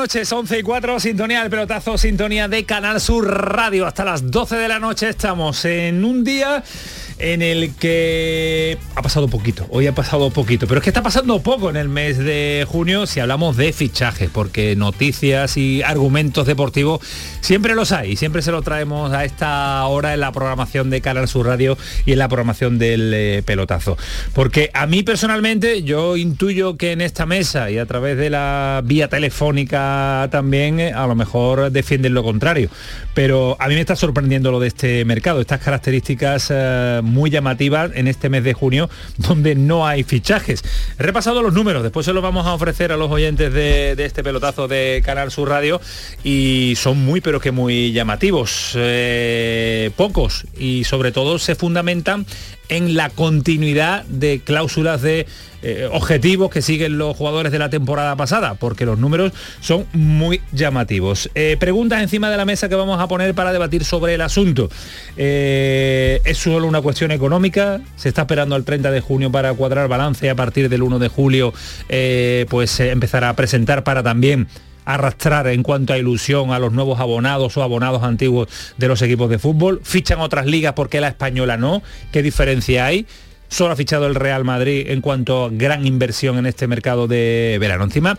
Noches, 11 y 4, sintonía del pelotazo, sintonía de Canal Sur Radio. Hasta las 12 de la noche estamos en un día en el que ha pasado poquito, hoy ha pasado poquito, pero es que está pasando poco en el mes de junio si hablamos de fichajes, porque noticias y argumentos deportivos siempre los hay, siempre se lo traemos a esta hora en la programación de Canal Sur Radio y en la programación del eh, pelotazo. Porque a mí personalmente yo intuyo que en esta mesa y a través de la vía telefónica también eh, a lo mejor defienden lo contrario, pero a mí me está sorprendiendo lo de este mercado, estas características eh, muy llamativa en este mes de junio, donde no hay fichajes. He repasado los números, después se los vamos a ofrecer a los oyentes de, este pelotazo de Canal Sur Radio y son muy pero que muy llamativos, eh, pocos y sobre todo se fundamentan en la continuidad de cláusulas de eh, objetivos que siguen los jugadores de la temporada pasada, porque los números son muy llamativos. Eh, preguntas encima de la mesa que vamos a poner para debatir sobre el asunto. Eh, ¿Es solo una cuestión económica? ¿Se está esperando al 30 de junio para cuadrar balance y a partir del 1 de julio pues empezar a presentar para también arrastrar en cuanto a ilusión a los nuevos abonados o abonados antiguos de los equipos de fútbol. Fichan otras ligas porque la española no. ¿Qué diferencia hay? Solo ha fichado el Real Madrid en cuanto a gran inversión en este mercado de verano. Encima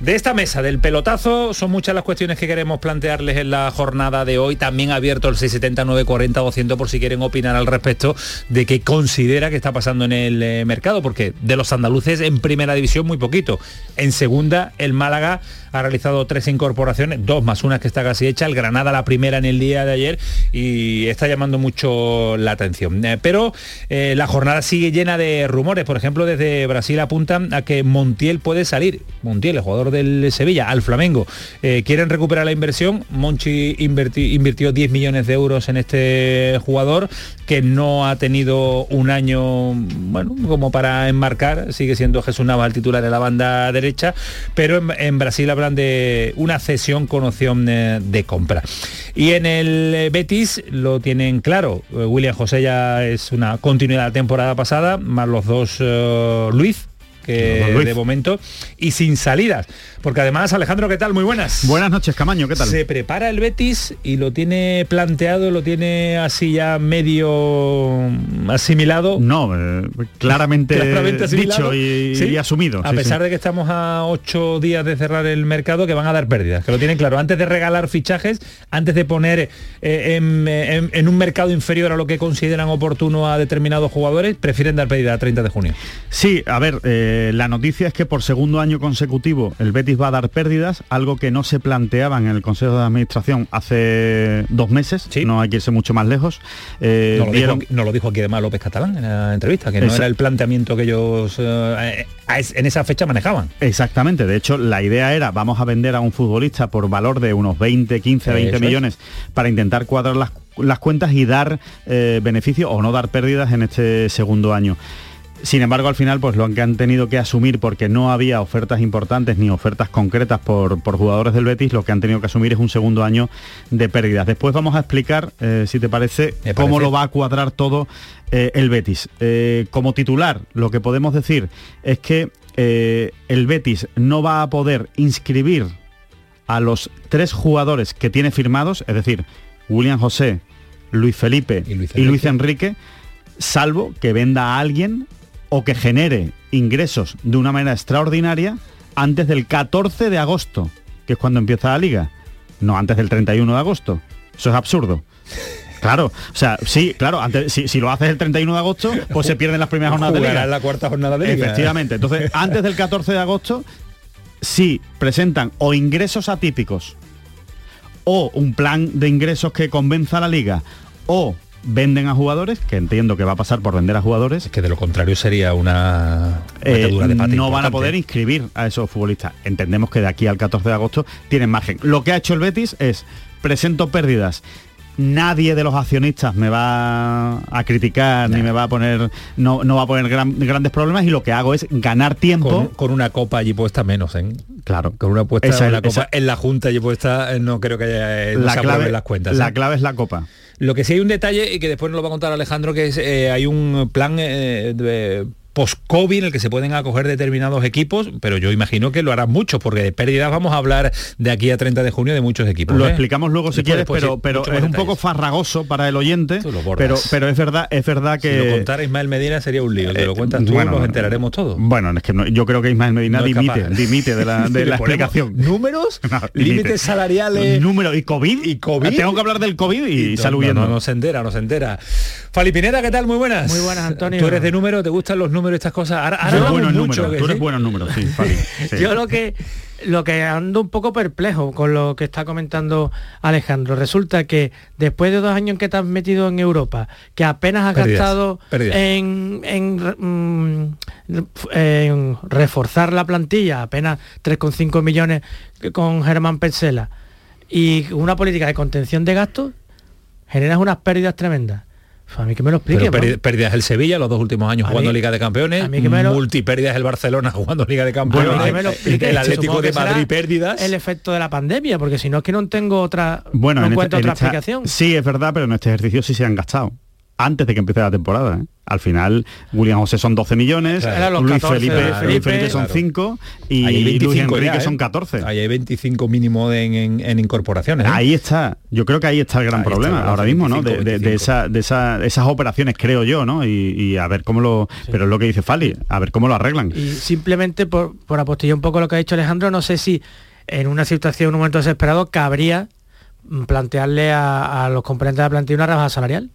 de esta mesa del pelotazo son muchas las cuestiones que queremos plantearles en la jornada de hoy. También abierto el 679 40 200 por si quieren opinar al respecto de qué considera que está pasando en el eh, mercado, porque de los andaluces en primera división muy poquito. En segunda, el Málaga ha realizado tres incorporaciones, dos más una que está casi hecha, el Granada la primera en el día de ayer y está llamando mucho la atención. Eh, pero eh, la jornada sigue llena de rumores, por ejemplo desde Brasil apuntan a que Montiel puede salir, Montiel, el jugador del Sevilla, al Flamengo. Eh, quieren recuperar la inversión, Monchi invirtió 10 millones de euros en este jugador que no ha tenido un año, bueno, como para enmarcar, sigue siendo Jesús Navas el titular de la banda derecha, pero en, Brasil de una cesión con opción eh, de compra. Y en el eh, Betis lo tienen claro, William José ya es una continuidad de la temporada pasada, más los dos Luis, que de momento, y sin salidas. Porque además, Alejandro, ¿qué tal? Muy buenas. Buenas noches, Camaño, ¿qué tal? Se prepara el Betis y lo tiene planteado, lo tiene así ya medio asimilado. No, eh, claramente, dicho y, asumido. A pesar de que estamos a ocho días de cerrar el mercado, que van a dar pérdidas, que lo tienen claro. Antes de regalar fichajes, antes de poner eh, en, un mercado inferior a lo que consideran oportuno a determinados jugadores, prefieren dar pérdida a 30 de junio. Sí, a ver, eh, la noticia es que por segundo año consecutivo el Betis va a dar pérdidas, algo que no se planteaba en el Consejo de Administración hace dos meses, no hay que irse mucho más lejos. Eh, no, lo dijo, aquí además López Catalán en la entrevista, que no era el planteamiento que ellos eh, en esa fecha manejaban. Exactamente, de hecho la idea era vamos a vender a un futbolista por valor de unos 20, 15, 20 millones para intentar cuadrar las, cuentas y dar eh, beneficio o no dar pérdidas en este segundo año. Sin embargo, al final, pues lo que han tenido que asumir, porque no había ofertas importantes ni ofertas concretas por, jugadores del Betis, lo que han tenido que asumir es un segundo año de pérdidas. Después vamos a explicar, eh, si te parece, cómo lo va a cuadrar todo eh, el Betis. Eh, como titular, lo que podemos decir es que el Betis no va a poder inscribir a los tres jugadores que tiene firmados, es decir, William José, Luis Felipe y Luis, y Luis Enrique, salvo que venda a alguien o que genere ingresos de una manera extraordinaria antes del 14 de agosto, que es cuando empieza la liga, no antes del 31 de agosto. Eso es absurdo. Claro, o sea, sí, claro, antes, si, lo haces el 31 de agosto, pues se pierden las primeras jornadas de liga. la cuarta jornada de liga. Efectivamente. Entonces, antes del 14 de agosto, si presentan o ingresos atípicos o un plan de ingresos que convenza a la liga, o venden a jugadores, que entiendo que va a pasar por vender a jugadores. que de lo contrario sería una eh, no van a poder inscribir a esos futbolistas. Entendemos que de aquí al 14 de agosto tienen margen. Lo que ha hecho el Betis es presento pérdidas nadie de los accionistas me va a criticar ni me va a poner no, no va a poner grandes problemas y lo que hago es ganar tiempo con, una copa allí puesta menos ¿eh? claro con una puesta esa, la copa en la junta allí puesta eh, no creo que haya eh, la clave las cuentas la ¿eh? clave es la copa lo que sí hay un detalle y que después nos lo va a contar Alejandro que es hay un plan de post-COVID en el que se pueden acoger determinados equipos, pero yo imagino que lo harán muchos, porque de pérdidas vamos a hablar de aquí a 30 de junio de muchos equipos. Lo ¿eh? explicamos luego si quieres, pero, pero es un poco farragoso para el oyente, pero, pero es verdad, es verdad que... Si lo contara Ismael Medina sería un lío, te lo eh, cuentas tú, nos enteraremos todos. Bueno, es que yo creo que Ismael Medina dimite, dimite de la, de la explicación. ¿Números? ¿Límites salariales? ¿Números? ¿Y COVID? ¿Y COVID? Tengo que hablar del COVID y, y No, no, se entera, no se entera. Falipinera, ¿qué tal? Muy buenas. Muy buenas, Antonio. ¿Tú eres de número? ¿Te gustan los números, estas cosas? Ahora, buenos números, tú eres buenos números, sí, Yo lo que lo que ando un poco perplejo con lo que está comentando Alejandro. Resulta que después de dos años que te has metido en Europa, que apenas has gastado en, mm, en, reforzar la plantilla, apenas 3,5 millones con Germán Petzela, y una política de contención de gastos, generas unas pérdidas tremendas. A mí que me lo explique. pérdidas el Sevilla los dos últimos años jugando Liga de Campeones, multipérdidas el Barcelona jugando Liga de Campeones, el Atlético de Madrid pérdidas. El efecto de la pandemia, porque si no es que no tengo otra, bueno, no encuentro otra explicación. Sí, es verdad, pero en este ejercicio sí se han gastado antes de que empiece la temporada. ¿eh? Al final, William José son 12 millones, Luis, Felipe, son 5 y Luis Enrique son 14. ¿eh? Ahí hay 25 mínimo en, incorporaciones. ¿eh? Ahí está. Yo creo que ahí está el gran problema ahora mismo, ¿no? De, esa, de esas operaciones, creo yo, ¿no? Y, a ver cómo lo... Pero es lo que dice Fali, a ver cómo lo arreglan. Y simplemente por, por apostillar un poco lo que ha dicho Alejandro, no sé si en una situación, en un momento desesperado, cabría plantearle a, a los componentes de la plantilla una rebaja salarial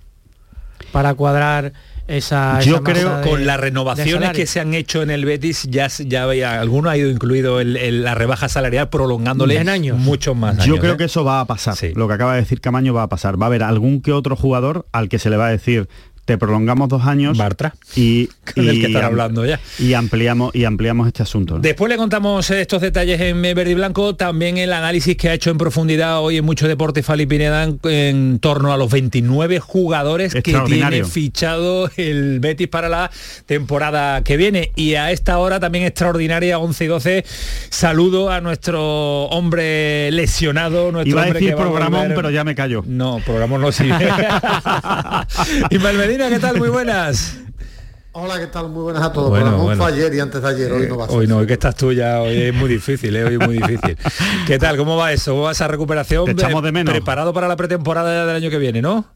para cuadrar esa, yo creo con las renovaciones que se han hecho en el Betis ya ya alguno ha ido incluido la rebaja salarial prolongándole en años. muchos más yo creo ¿eh? que eso va a pasar lo que acaba de decir Camaño va a pasar va a haber algún que otro jugador al que se le va a decir te prolongamos dos años Bartra y, y que hablando ya. y ampliamos y ampliamos este asunto después le contamos estos detalles en verde y blanco también el análisis que ha hecho en profundidad hoy en mucho deporte Fali Pineda en, torno a los 29 jugadores que tiene fichado el Betis para la temporada que viene. Y a esta hora también extraordinaria 11 y 12 saludo a nuestro hombre lesionado nuestro Iba a decir programón pero ya me callo. No programón no sirve. Y Malvedi ¿qué tal? Muy buenas. Hola, ¿qué tal? Muy buenas a todos. Bueno, bueno. fue ayer y antes de ayer, hoy no va a ser. Hoy no, hoy que estás tú ya, hoy es muy difícil, ¿eh? hoy es muy difícil. ¿Qué tal? ¿Cómo va eso? ¿Cómo va esa recuperación? echamos de menos. Preparado para la pretemporada del año que viene, ¿no?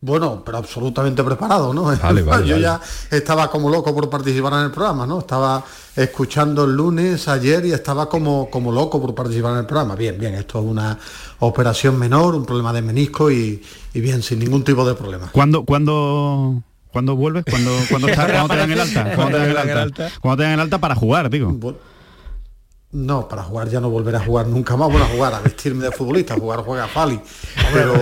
Bueno, pero absolutamente preparado, ¿no? Yo ya estaba como loco por participar en el programa, ¿no? Estaba escuchando el lunes, ayer, y estaba como, como loco por participar en el programa. Bien, bien, esto es una operación menor, un problema de menisco y, bien, sin ningún tipo de problema. ¿Cuándo, cuándo, cuándo vuelves? ¿Cuándo, cuándo, te dan el alta? ¿Cuándo te dan el alta? ¿Cuándo te dan el alta para jugar, digo? No, para jugar ya no volveré a jugar nunca más. Bueno, a jugar, a vestirme de futbolista, a jugar juega Fali. Pero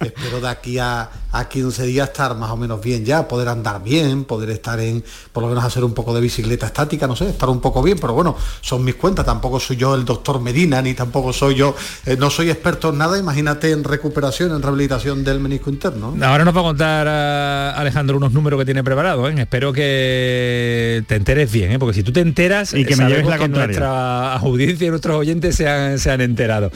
espero de aquí a, a 15 días estar más o menos bien ya, poder andar bien, poder estar en, por lo menos hacer un poco de bicicleta estática, no sé, estar un poco bien, pero bueno, son mis cuentas, tampoco soy yo el doctor Medina, ni tampoco soy yo, eh, no soy experto en nada, imagínate en recuperación, en rehabilitación del menisco interno. Ahora nos va a contar Alejandro unos números que tiene preparado, ¿eh? espero que te enteres bien, ¿eh? porque si tú te enteras y que me lleves la contraria audiencia y nuestros oyentes se han, se han enterado.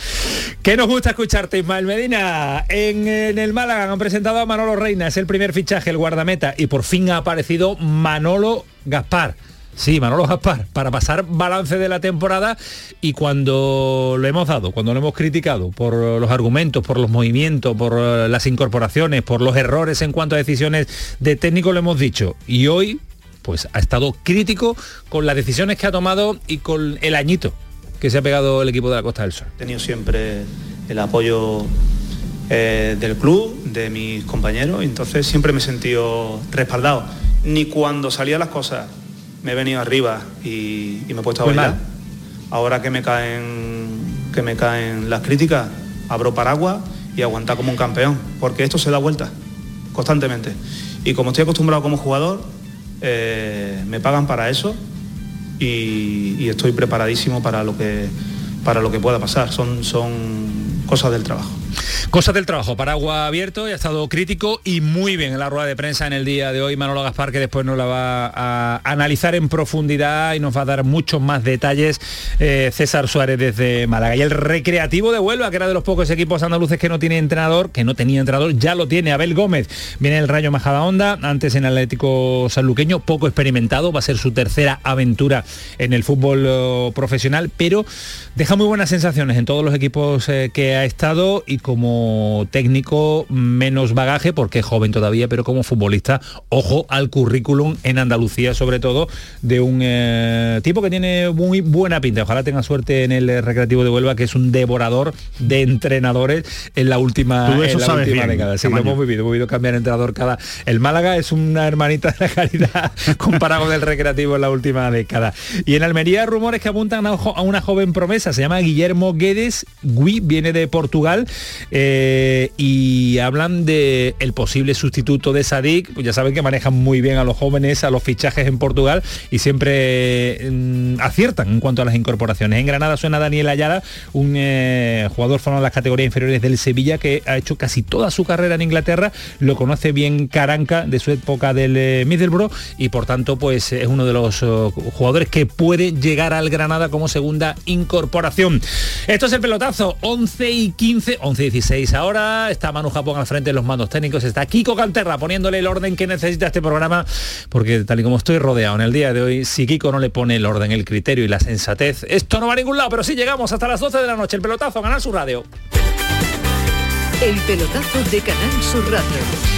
¿Qué nos gusta escucharte, Ismael Medina? En, el Málaga han presentado a Manolo Reina, es el primer fichaje, el guardameta, y por fin ha aparecido Manolo Gaspar. Sí, Manolo Gaspar, para pasar balance de la temporada y cuando lo hemos dado, cuando lo hemos criticado por los argumentos, por los movimientos, por las incorporaciones, por los errores en cuanto a decisiones de técnico, lo hemos dicho. Y hoy pues ha estado crítico con las decisiones que ha tomado y con el añito que se ha pegado el equipo de la Costa del Sol. He tenido siempre el apoyo eh, del club, de mis compañeros, y entonces siempre me he sentido respaldado. Ni cuando salían las cosas me he venido arriba y, me he puesto a bailar. Ahora que me caen que me caen las críticas, abro paraguas y aguantar como un campeón, porque esto se da vuelta constantemente. Y como estoy acostumbrado como jugador, eh, me pagan para eso y, estoy preparadísimo para lo que, para lo que pueda pasar. Son, son cosas del trabajo. Cosas del trabajo, paraguas abierto y ha estado crítico y muy bien en la rueda de prensa en el día de hoy Manolo Gaspar, que después nos la va a analizar en profundidad y nos va a dar muchos más detalles eh, César Suárez desde Málaga. Y el recreativo de Huelva, que era de los pocos equipos andaluces que no tiene entrenador, que no tenía entrenador, ya lo tiene Abel Gómez. Viene el Rayo Majada Onda, antes en Atlético Sanluqueño, poco experimentado, va a ser su tercera aventura en el fútbol eh, profesional, pero deja muy buenas sensaciones en todos los equipos eh, que ha estado y como técnico menos bagaje porque es joven todavía, pero como futbolista, ojo al currículum en Andalucía sobre todo de un eh, tipo que tiene muy buena pinta. Ojalá tenga suerte en el Recreativo de Huelva, que es un devorador de entrenadores en la última, década. Sí, lo hemos vivido, hemos vivido cambiar entrenador cada. El Málaga es una hermanita de la calidad comparado con el Recreativo en la última década. Y en Almería rumores que apuntan a una joven promesa, se llama Guillermo Guedes, Gui, viene de Portugal eh, y hablan de el posible sustituto de Sadik, pues ya saben que manejan muy bien a los jóvenes, a los fichajes en Portugal y siempre mm, aciertan en cuanto a las incorporaciones. En Granada suena Daniel Ayala, un eh, jugador formado en las categorías inferiores del Sevilla que ha hecho casi toda su carrera en Inglaterra, lo conoce bien Caranca de su época del eh, Middlesbrough y por tanto pues es uno de los jugadores que puede llegar al Granada como segunda incorporación. Esto es el pelotazo, 11 y 15, 11 y 16 ahora, está Manu Japón al frente de los mandos técnicos, está Kiko Canterra poniéndole el orden que necesita este programa, porque tal y como estoy rodeado en el día de hoy, si Kiko no le pone el orden, el criterio y la sensatez, esto no va a ningún lado, pero sí llegamos hasta las 12 de la noche, el pelotazo, ganar su radio. El pelotazo de Canal Sur Radio.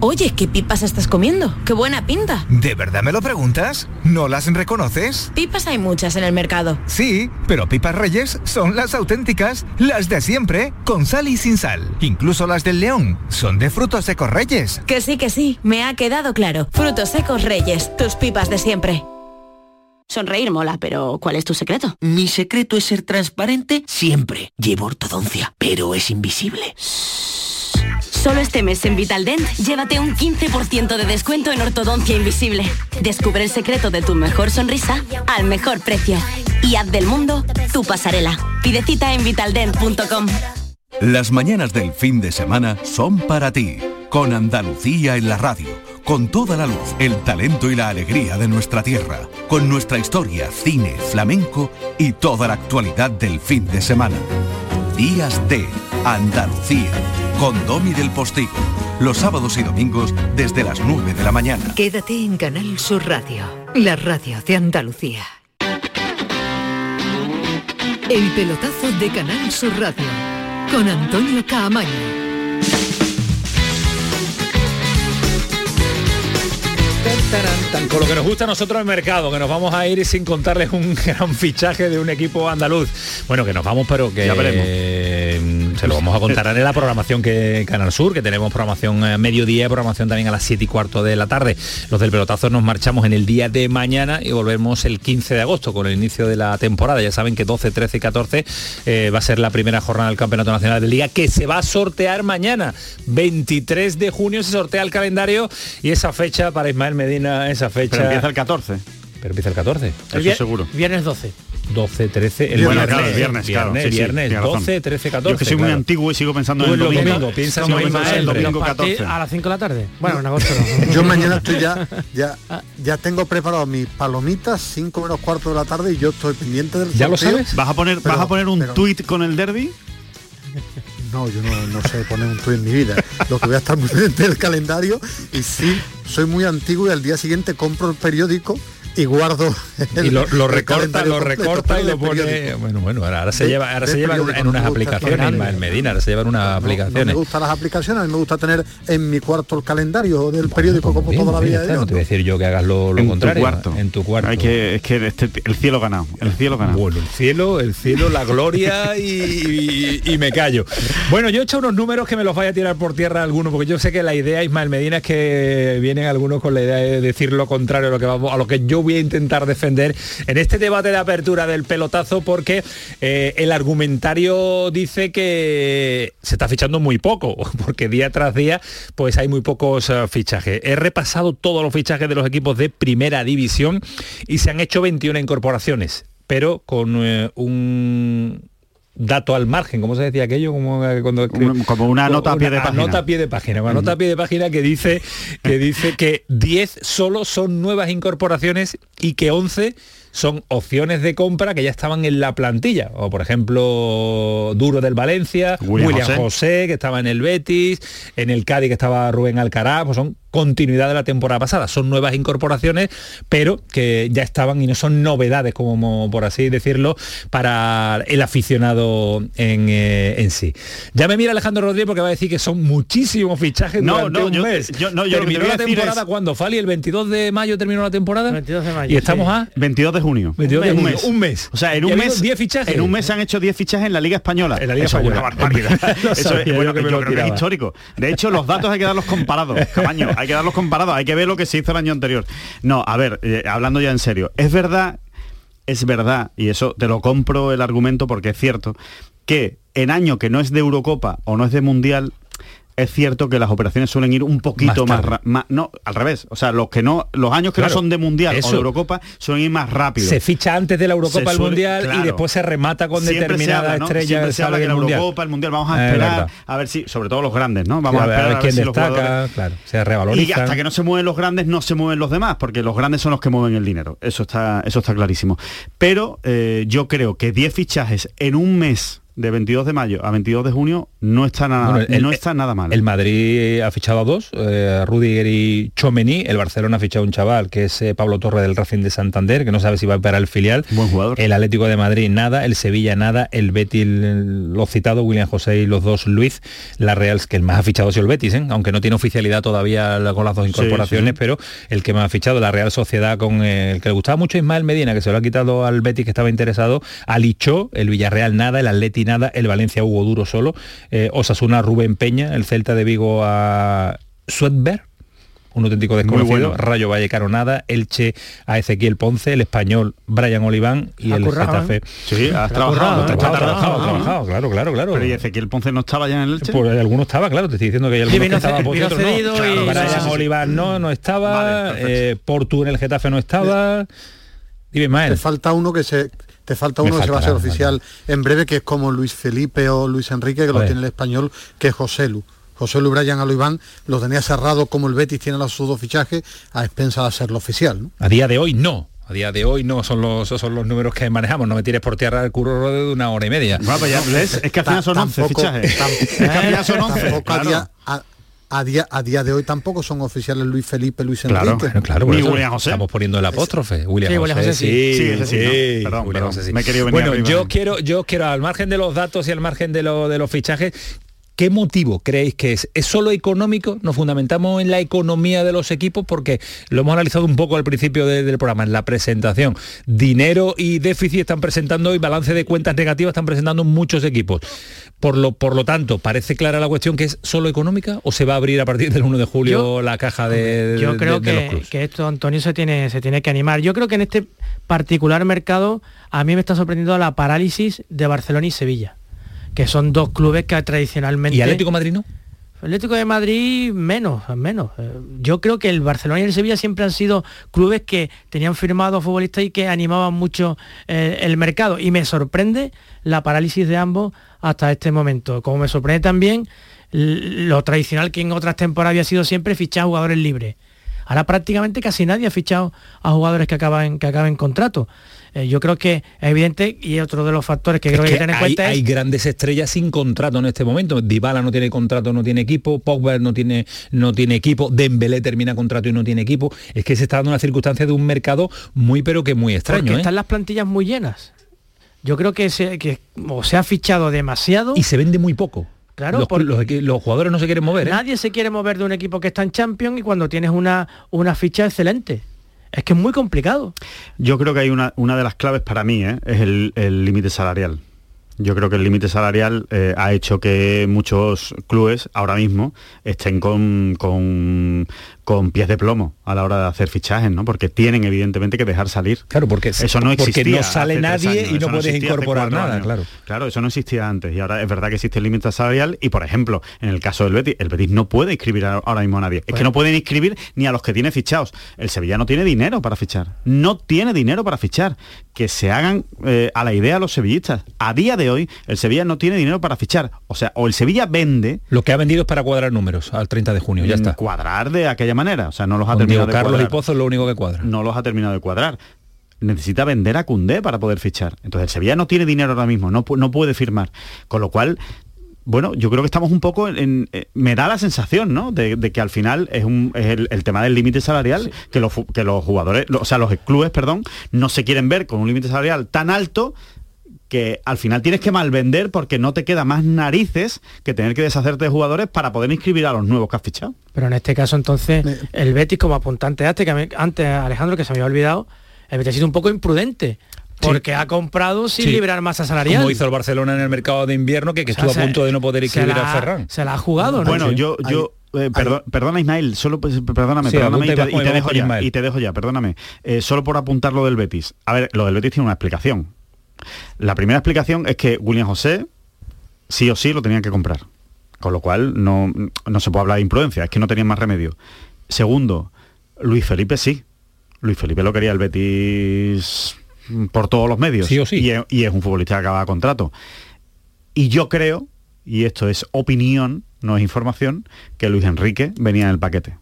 Oye, ¿qué pipas estás comiendo? ¡Qué buena pinta! ¿De verdad me lo preguntas? ¿No las reconoces? Pipas hay muchas en el mercado. Sí, pero pipas reyes son las auténticas, las de siempre, con sal y sin sal. Incluso las del león son de frutos secos reyes. Que sí, que sí, me ha quedado claro. Frutos secos reyes, tus pipas de siempre. Sonreír mola, pero ¿cuál es tu secreto? Mi secreto es ser transparente siempre. Llevo ortodoncia, pero es invisible. Solo este mes en Vitaldent, llévate un 15% de descuento en ortodoncia invisible. Descubre el secreto de tu mejor sonrisa al mejor precio. Y haz del mundo tu pasarela. Pide cita en vitaldent.com. Las mañanas del fin de semana son para ti, con Andalucía en la radio, con toda la luz, el talento y la alegría de nuestra tierra, con nuestra historia, cine, flamenco y toda la actualidad del fin de semana. Días de Andalucía con Domi del Postigo, los sábados y domingos desde las 9 de la mañana. Quédate en Canal Sur Radio, la radio de Andalucía. El pelotazo de Canal Sur Radio, con Antonio Caamaño. Con lo que nos gusta a nosotros el mercado, que nos vamos a ir sin contarles un gran fichaje de un equipo andaluz. Bueno, que nos vamos, pero que se lo vamos a contar en la programación que Canal Sur, que tenemos programación a mediodía, programación también a las 7 y cuarto de la tarde. Los del pelotazo nos marchamos en el día de mañana y volvemos el 15 de agosto con el inicio de la temporada. Ya saben que 12, 13 y 14 eh, va a ser la primera jornada del Campeonato Nacional de Liga que se va a sortear mañana. 23 de junio se sortea el calendario y esa fecha para Ismael Medina, esa fecha... Pero empieza el 14. Pero empieza el 14. Eso seguro. Viernes 12. 12, 13, el viernes, claro, viernes, viernes, viernes, 12, 13, 14. Yo que soy muy antiguo y sigo pensando en el domingo. domingo piensa como el domingo 14. A las 5 de la tarde. Bueno, en agosto no. Yo mañana estoy ya, ya, ya tengo preparado mis palomitas, 5 menos cuarto de la tarde y yo estoy pendiente del ¿Ya lo sabes? ¿Vas a poner, ¿vas a poner un tuit con el derby? No, yo no, no sé poner un tuit en mi vida. Lo que voy a estar muy pendiente del calendario y sí, soy muy antiguo y al día siguiente compro el periódico y guardo y lo, recorta lo recorta y lo pone bueno bueno ahora, se lleva ahora se lleva en, unas aplicaciones en Medina ahora se llevan unas aplicaciones me gustan las aplicaciones a mí me gusta tener en mi cuarto el calendario del periódico como toda la vida no te voy a decir yo que hagas lo, contrario cuarto. en tu cuarto. Hay que es que este, el cielo ganado el cielo ganado bueno el cielo el cielo la gloria y, me callo. Bueno yo he hecho unos números que me los vaya a tirar por tierra alguno porque yo sé que la idea Ismael Medina es que vienen algunos con la idea de decir lo contrario a lo que vamos a lo que yo voy a intentar defender en este debate de apertura del pelotazo porque eh, el argumentario dice que se está fichando muy poco, porque día tras día pues hay muy pocos eh, fichajes. He repasado todos los fichajes de los equipos de primera división y se han hecho 21 incorporaciones, pero con eh, un dato al margen, como se decía aquello? Como, cuando, como una nota a pie de página. Nota a pie de página, una nota a pie de página que dice que dice que 10 solo son nuevas incorporaciones y que 11 son opciones de compra que ya estaban en la plantilla. O por ejemplo, Duro del Valencia, William, José. que estaba en el Betis, en el Cádiz que estaba Rubén Alcaraz, pues son continuidad de la temporada pasada. Son nuevas incorporaciones, pero que ya estaban y no son novedades, como por así decirlo, para el aficionado en, eh, sí. Ya me mira Alejandro Rodríguez porque va a decir que son muchísimos fichajes no, durante no, un mes. Yo, no, yo terminó la temporada cuando Fali el 22 de mayo terminó la temporada. 22 de mayo. Y estamos a 22 de junio. 22 de un mes. Un mes. O sea, en un mes 10 fichajes. En un mes han hecho 10 fichajes en la Liga española. En la Liga española. Eso es, bueno, es histórico. De hecho, los datos hay que darlos comparados, Camaño, hay que darlos comparados, hay que ver lo que se hizo el año anterior. No, a ver, eh, hablando ya en serio, es verdad, es verdad, y eso te lo compro el argumento porque es cierto, que en año que no es de Eurocopa o no es de Mundial, es cierto que las operaciones suelen ir un poquito más, no al revés. O sea los que no los años que no son de mundial o de Eurocopa suelen ir más rápido. Se ficha antes de la Eurocopa al mundial y después se remata con determinada estrella se habla que la Eurocopa el mundial vamos a esperar a ver si sobre todo los grandes no vamos a esperar a ver, quién destaca claro se revaloriza. Y hasta que no se mueven los grandes no se mueven los demás porque los grandes son los que mueven el dinero. Eso está eso está clarísimo. Pero eh, yo creo que 10 fichajes en un mes de 22 de mayo a 22 de junio no está nada, no está nada mal. El Madrid ha fichado a dos, eh, Rudiger y Chomení. El Barcelona ha fichado a un chaval que es eh, Pablo Torre del Racing de Santander, que no sabe si va a para el filial. Buen jugador. El Atlético de Madrid nada, el Sevilla nada, el Betis los citado, William José y los dos Luis. La Real, que el más ha fichado ha sido el Betis, ¿eh? aunque no tiene oficialidad todavía con las dos incorporaciones, pero el que más ha fichado, la Real Sociedad con el que le gustaba mucho Ismael Medina, que se lo ha quitado al Betis que estaba interesado, Alichó, el Villarreal nada, el Atleti nada, el Valencia Hugo Duro solo, eh, Osasuna Rubén Peña, el Celta de Vigo a Suetberg, un auténtico desconocido, Rayo Vallecano nada, Elche a Ezequiel Ponce, el español Brian Oliván y el Getafe. ¿eh? Sí, has trabajado, trabajado, claro, claro, claro. Pero ¿y Ezequiel Ponce no estaba ya en el Elche? Pues alguno estaba, claro, te estoy diciendo que hay algunos que estaban, por otros no. Brian Oliván no, no estaba, eh, Portu en el Getafe no estaba. Dime, Mael. Te falta uno que se te falta uno que se va a ser oficial en breve, que es como Luis Felipe o Luis Enrique, que lo tiene el español, que es José Lu. José Lu Brian Aloibán lo tenía cerrado como el Betis tiene los sus dos fichajes a expensas de hacerlo oficial. A día de hoy no. A día de hoy no son los son los números que manejamos. No me tires por tierra el curro de una hora y media. Bueno, pues ya, es que al final son 11 fichajes. es que al final son 11 a día, a día de hoy tampoco son oficiales Luis Felipe, Luis Enrique. Claro, claro, Ni William José. Estamos poniendo el apóstrofe. William sí, José, sí. Sí, sí, Perdón, perdón. Me he querido venir bueno, yo quiero, yo quiero, al margen de los datos y al margen de, lo, de los fichajes, ¿Qué motivo creéis que es? ¿Es solo económico? Nos fundamentamos en la economía de los equipos porque lo hemos analizado un poco al principio del programa, en la presentación. Dinero y déficit están presentando y balance de cuentas negativas están presentando muchos equipos. Por lo, por lo tanto, ¿parece clara la cuestión que es solo económica o se va a abrir a partir del 1 de julio la caja de, Yo creo que, que, esto, Antonio, se tiene, se tiene que animar. Yo creo que en este particular mercado a mí me está sorprendiendo la parálisis de Barcelona y Sevilla que son dos clubes que tradicionalmente... ¿Y Atlético Madrid no? Atlético de Madrid menos, menos. Eh, yo creo que el Barcelona y el Sevilla siempre han sido clubes que tenían firmado futbolistas y que animaban mucho eh, el mercado. Y me sorprende la parálisis de ambos hasta este momento. Como me sorprende también lo tradicional que en otras temporadas había sido siempre fichar jugadores libres. Ahora prácticamente casi nadie ha fichado a jugadores que acaban, que acaben contrato. Eh, yo creo que es evidente y otro de los factores que creo que, hay que tener en cuenta hay grandes estrellas sin contrato en este momento. Dybala no tiene contrato, no tiene equipo, Pogba no tiene, no tiene equipo, Dembélé termina contrato y no tiene equipo. Es que se está dando una circunstancia de un mercado muy pero que muy extraño. Porque ¿eh? están las plantillas muy llenas. Yo creo que se, que, o se ha fichado demasiado. Y se vende muy poco. Claro, los, los, jugadores no se quieren mover. ¿eh? Nadie se quiere mover de un equipo que está en Champions y cuando tienes una, una ficha excelente. Es que es muy complicado. Yo creo que hay una, una de las claves para mí, ¿eh? es el límite salarial. Yo creo que el límite salarial eh, ha hecho que muchos clubes ahora mismo estén con, con, con, pies de plomo a la hora de hacer fichajes, ¿no? Porque tienen evidentemente que dejar salir. Claro, porque eso no existía. Porque no sale nadie y no, puedes incorporar nada, claro. Claro, eso no existía antes y ahora es verdad que existe el límite salarial y por ejemplo, en el caso del Betis, el Betis no puede inscribir ahora mismo a nadie. Es que no pueden inscribir ni a los que tiene fichados. El Sevilla no tiene dinero para fichar. No tiene dinero para fichar. Que se hagan eh, a la idea los sevillistas. A día de hoy el Sevilla no tiene dinero para fichar. O sea, o el Sevilla vende... Lo que ha vendido es para cuadrar números al 30 de junio, ya está. Cuadrar de aquella manera. O sea, no los ha terminado de Carlos y Pozo es lo único que cuadra. No los ha terminado de cuadrar necesita vender a Cundé para poder fichar. Entonces el Sevilla no tiene dinero ahora mismo, no, no puede firmar. Con lo cual, bueno, yo creo que estamos un poco en... Eh, me da la sensación, ¿no? De, que al final es, un, el, tema del límite salarial, que, los, que los jugadores, o sea, los clubes, perdón, no se quieren ver con un límite salarial tan alto que al final tienes que malvender porque no te queda más narices que tener que deshacerte de jugadores para poder inscribir a los nuevos que has fichado. Pero en este caso entonces el Betis como apuntante antes, que antes Alejandro que se me había olvidado, el Betis ha sido un poco imprudente. Porque ha comprado sin liberar masa salarial. Como hizo el Barcelona en el mercado de invierno, que, estuvo a punto de no poder inscribir a Ferran. Se la ha jugado, ¿no? Bueno, yo, yo eh, perdona Ismael, solo pues, perdóname, perdóname y, te, dejo ya, y, te, dejo ya, perdóname. Eh, solo por apuntar lo del Betis. A ver, lo del Betis tiene una explicación. La primera explicación es que William José sí o sí lo tenían que comprar. Con lo cual no, se puede hablar de imprudencia, es que no tenían más remedio. Segundo, Luis Felipe sí. Luis Felipe lo quería el Betis por todos los medios. Sí o sí. Y es, un futbolista que acaba de contrato. Y yo creo, y esto es opinión, no es información, que Luis Enrique venía en el paquete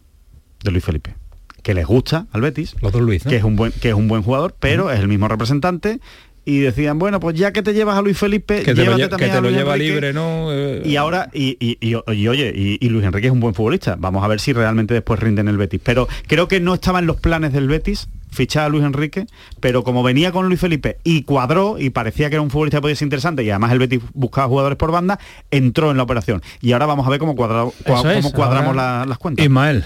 de Luis Felipe que les gusta al Betis, Los dos Luis, que es un buen que es un buen jugador, pero es el mismo representante y decían, bueno, pues ya que te llevas a Luis Felipe, que te lo, que te lo lleva libre, ¿no? Y ahora, y, y, oye, y, Luis Enrique es un buen futbolista. Vamos a ver si realmente después rinde en el Betis. Pero creo que no estaba en los planes del Betis fichar a Luis Enrique, pero como venía con Luis Felipe y cuadró y parecía que era un futbolista que podía ser interesante y además el Betis buscaba jugadores por banda, entró en la operación. Y ahora vamos a ver cómo, cómo cuadramos las cuentas. Ismael.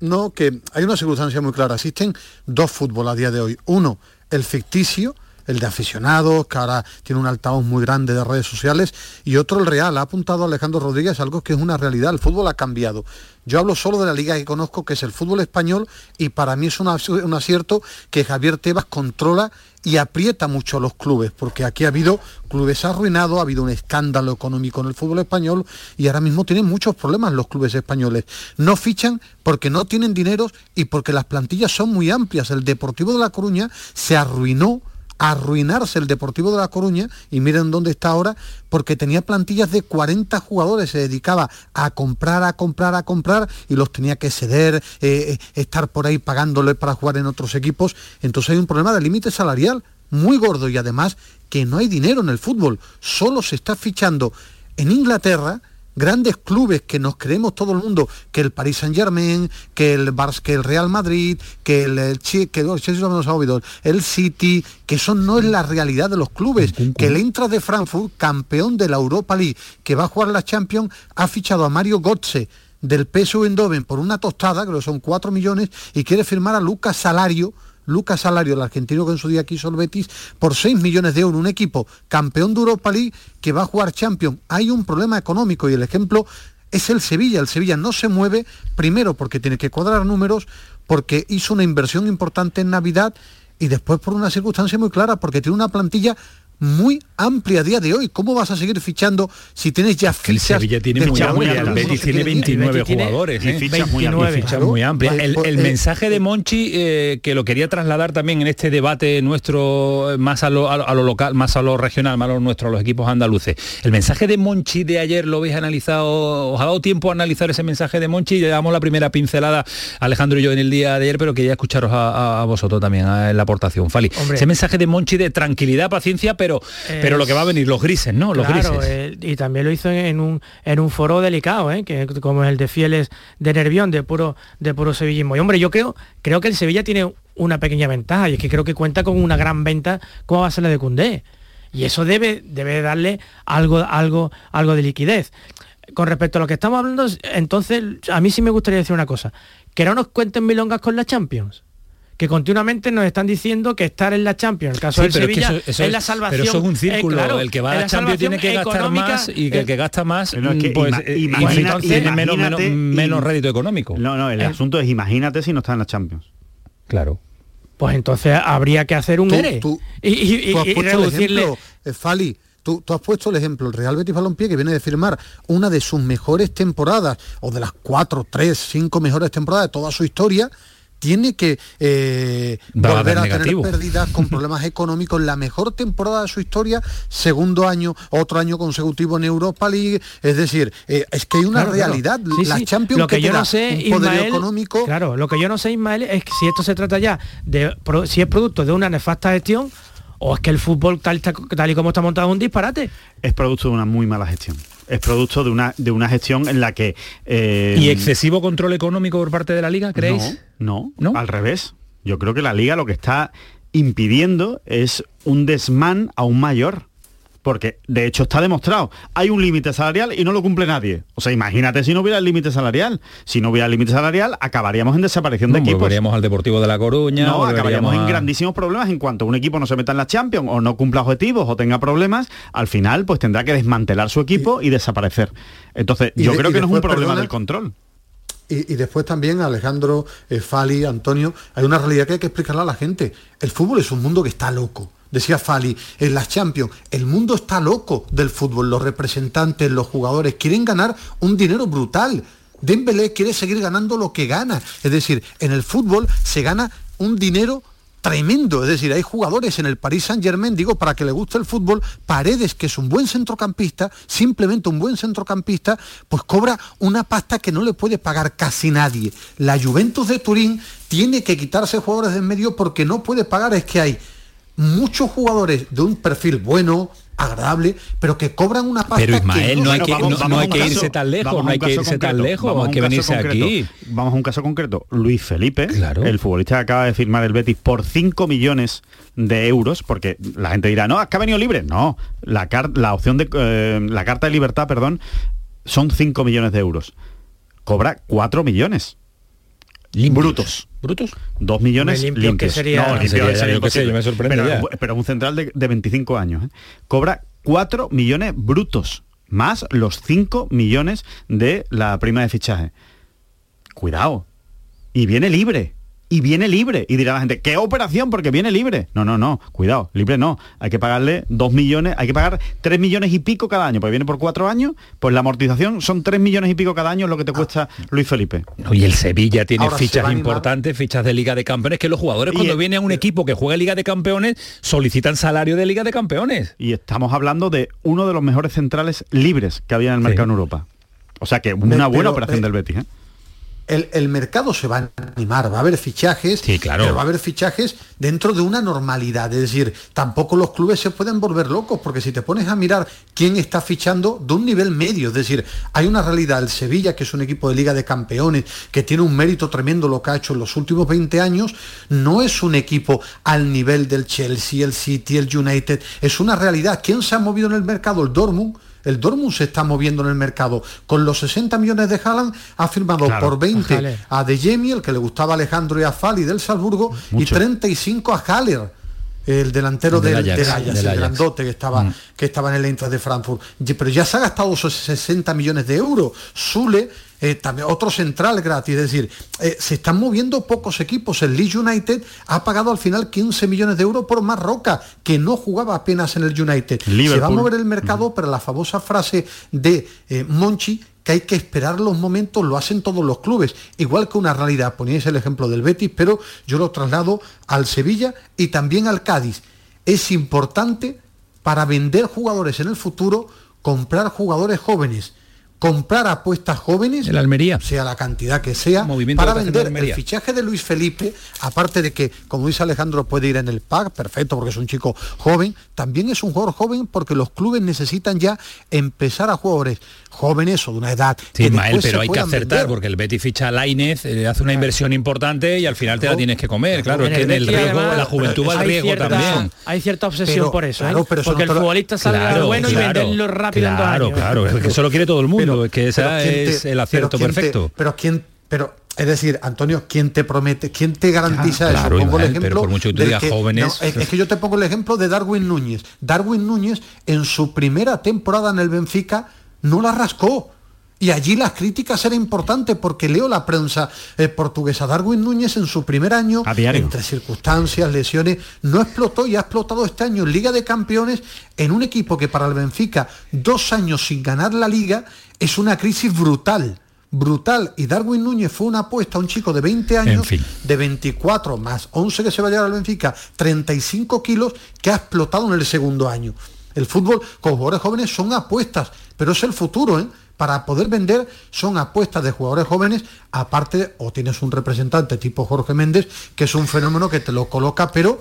No, que hay una circunstancia muy clara. Existen dos fútbol a día de hoy. Uno, el ficticio, el de aficionados, que ahora tiene un altavoz muy grande de redes sociales, y otro el real. Ha apuntado Alejandro Rodríguez algo que es una realidad. El fútbol ha cambiado. Yo hablo solo de la liga que conozco, que es el fútbol español, y para mí es un acierto que Javier Tebas controla y aprieta mucho a los clubes, porque aquí ha habido clubes arruinados, ha habido un escándalo económico en el fútbol español y ahora mismo tienen muchos problemas los clubes españoles. No fichan porque no tienen dinero y porque las plantillas son muy amplias. El Deportivo de La Coruña se arruinó arruinarse el Deportivo de La Coruña, y miren dónde está ahora, porque tenía plantillas de 40 jugadores, se dedicaba a comprar, a comprar, a comprar, y los tenía que ceder, eh, eh, estar por ahí pagándole para jugar en otros equipos. Entonces hay un problema de límite salarial muy gordo y además que no hay dinero en el fútbol, solo se está fichando en Inglaterra grandes clubes que nos creemos todo el mundo, que el Paris Saint Germain, que el, que el Real Madrid, que el, el, que, el City, que eso no es la realidad de los clubes, que el Intra de Frankfurt, campeón de la Europa League, que va a jugar la Champions, ha fichado a Mario Götze del PSV Eindhoven por una tostada, que son 4 millones, y quiere firmar a Lucas Salario, Lucas Salario, el argentino que en su día quiso el Betis, por 6 millones de euros, un equipo campeón de Europa League que va a jugar Champions. Hay un problema económico y el ejemplo es el Sevilla. El Sevilla no se mueve, primero porque tiene que cuadrar números, porque hizo una inversión importante en Navidad y después por una circunstancia muy clara, porque tiene una plantilla muy amplia a día de hoy. ¿Cómo vas a seguir fichando si tienes ya fichas? El Sevilla tiene muy amplia, el Betis tiene 29 jugadores, ¿eh? fichas muy, amplias. El, el eh, mensaje de Monchi, eh, que lo quería trasladar también en este debate nuestro, más a lo, a, lo local, más a lo regional, más a lo nuestro, a los equipos andaluces. El mensaje de Monchi de ayer lo habéis analizado, os ha dado tiempo a analizar ese mensaje de Monchi, le damos la primera pincelada Alejandro y yo en el día de ayer, pero quería escucharos a, vosotros también en la aportación. Fali, ese mensaje de Monchi de tranquilidad, paciencia, pero pero, lo que va a venir, los grises, ¿no? Los grises. Eh, y también lo hizo en un, en un foro delicado, ¿eh? que como el de Fieles de Nervión, de puro, de puro sevillismo. Y hombre, yo creo, creo que el Sevilla tiene una pequeña ventaja, y es que creo que cuenta con una gran venta como va a ser la de Cundé. Y eso debe, debe darle algo, algo, algo de liquidez. Con respecto a lo que estamos hablando, entonces a mí sí me gustaría decir una cosa, que no nos cuenten milongas con la Champions que continuamente nos están diciendo que estar en la Champions, el caso de Sevilla, es, la salvación. Pero eso es un círculo, el que va a la Champions tiene que gastar más y que el que gasta más pues, tiene menos, menos, rédito económico. No, no, el asunto es imagínate si no está en la Champions. Claro. Pues entonces habría que hacer un ERE y, reducirle... Eh, Fali, Tú, tú, has puesto el ejemplo, el Real Betis Balompié, que viene de firmar una de sus mejores temporadas, o de las cuatro, tres, cinco mejores temporadas de toda su historia, tiene que eh, volver a tener pérdidas con problemas económicos, la mejor temporada de su historia, segundo año, otro año consecutivo en Europa League, es decir, eh, es que hay una realidad, la Champions lo que, yo no sé, poder económico. Claro, lo que yo no sé, Ismael, es que si esto se trata ya de si es producto de una nefasta gestión o es que el fútbol tal, tal y como está montado es un disparate. Es producto de una muy mala gestión es producto de una, de una gestión en la que... Eh, ¿Y excesivo control económico por parte de la liga, creéis? No, no, al revés. Yo creo que la liga lo que está impidiendo es un desmán aún mayor porque de hecho está demostrado, hay un límite salarial y no lo cumple nadie. O sea, imagínate si no hubiera el límite salarial. Si no hubiera el límite salarial, acabaríamos en desaparición de equipos. Volveríamos al Deportivo de La Coruña. No, acabaríamos en grandísimos problemas en cuanto un equipo no se meta en la Champions o no cumpla objetivos o tenga problemas, al final pues tendrá que desmantelar su equipo y, desaparecer. Entonces, yo creo que no es un problema del control. Y, después también, Alejandro, eh, Fali, Antonio, hay una realidad que hay que explicarle a la gente. El fútbol es un mundo que está loco decía Fali, en las Champions, el mundo está loco del fútbol, los representantes, los jugadores quieren ganar un dinero brutal. Dembélé quiere seguir ganando lo que gana, es decir, en el fútbol se gana un dinero tremendo. Es decir, hay jugadores en el Paris Saint Germain, digo, para que le guste el fútbol, Paredes, que es un buen centrocampista, simplemente un buen centrocampista, pues cobra una pasta que no le puede pagar casi nadie. La Juventus de Turín tiene que quitarse jugadores del medio porque no puede pagar, es que hay muchos jugadores de un perfil bueno, agradable, pero que cobran una pasta. Pero Ismael, no, hay que, no, hay que irse tan lejos, no hay que irse tan lejos, hay que venirse aquí. Vamos a un caso concreto. Luis Felipe, el futbolista que acaba de firmar el Betis por 5 millones de euros, porque la gente dirá, no, es que ha venido libre. No, la, la opción de eh, la carta de libertad, perdón, son 5 millones de euros. Cobra 4 millones. Brutos. ¿Brutos? Dos millones limpios. sería, no, me sorprende pero, un central de, 25 años. ¿eh? Cobra 4 millones brutos, más los 5 millones de la prima de fichaje. Cuidado. Y viene libre y viene libre. Y dirá la gente, ¿qué operación? Porque viene libre. No, no, no, cuidado, libre no. Hay que pagarle dos millones, hay que pagar tres millones y pico cada año, porque viene por cuatro años, pues la amortización son tres millones y pico cada año lo que te cuesta Luis Felipe. y el Sevilla tiene fichas importantes, fichas de Liga de Campeones, que los jugadores cuando viene a un equipo que juega Liga de Campeones solicitan salario de Liga de Campeones. Y estamos hablando de uno de los mejores centrales libres que había en el mercado en Europa. O sea que una buena operación del Betis. ¿eh? El, mercado se va a animar, va a haber fichajes, claro. pero va a haber fichajes dentro de una normalidad. Es decir, tampoco los clubes se pueden volver locos, porque si te pones a mirar quién está fichando de un nivel medio, es decir, hay una realidad, el Sevilla, que es un equipo de Liga de Campeones, que tiene un mérito tremendo lo que ha hecho en los últimos 20 años, no es un equipo al nivel del Chelsea, el City, el United, es una realidad. ¿Quién se ha movido en el mercado? El Dortmund el Dortmund se está moviendo en el mercado. Con los 60 millones de Haaland ha firmado por 20 a De Jemi, el que le gustaba a Alejandro y a Fali del Salzburgo, y 35 a Haller el delantero del, del, Ajax, el grandote que estaba, mm. que estaba en el Eintracht de Frankfurt. Pero ya se ha gastado esos 60 millones de euros. Zule eh, también otro central gratis. Es decir, eh, se están moviendo pocos equipos. El Leeds United ha pagado al final 15 millones de euros por Marroca, que no jugaba apenas en el United. Se va a mover el mercado, pero la famosa frase de Monchi que hay que esperar los momentos, lo hacen todos los clubes, igual que una realidad. Poníais el ejemplo del Betis, pero yo lo traslado al Sevilla y también al Cádiz. Es importante para vender jugadores en el futuro, comprar jugadores jóvenes comprar apuestas jóvenes, el Almería, sea la cantidad que sea, para vender el fichaje de Luis Felipe, aparte de que, como dice Alejandro, puede ir en el PAC, perfecto, porque es un chico joven, también es un jugador joven porque los clubes necesitan ya empezar a jugadores jóvenes o de una edad. Sí, pero hay que acertar, porque el Betty ficha a Lainez, eh, hace una inversión importante y al final te la tienes que comer, claro, es que en el riesgo, la juventud va al riesgo también. Hay cierta obsesión por eso, ¿eh? porque el futbolista sale bueno y venderlo rápido en dos años. Claro, claro, que eso lo quiere todo el mundo es que ese es el acierto perfecto. pero quién, pero es decir, Antonio, ¿quién te promete, quién te garantiza eso? Pongo el ejemplo por mucho que jóvenes. es, que yo te pongo el ejemplo de Darwin Núñez. Darwin Núñez en su primera temporada en el Benfica no la rascó. Y allí las críticas eran importantes porque leo la prensa eh, portuguesa. Darwin Núñez en su primer año, entre circunstancias, lesiones, no explotó y ha explotado este año en Liga de Campeones en un equipo que para el Benfica, dos años sin ganar la liga, es una crisis brutal brutal. Y Darwin Núñez fue una apuesta a un chico de 20 años, de 24 más 11 que se va a llevar al Benfica, 35 kilos, que ha explotado en el segundo año. El fútbol con jugadores jóvenes son apuestas, pero es el futuro, ¿eh? Para poder vender son apuestas de jugadores jóvenes, aparte o tienes un representante tipo Jorge Méndez, que es un fenómeno que te lo coloca, pero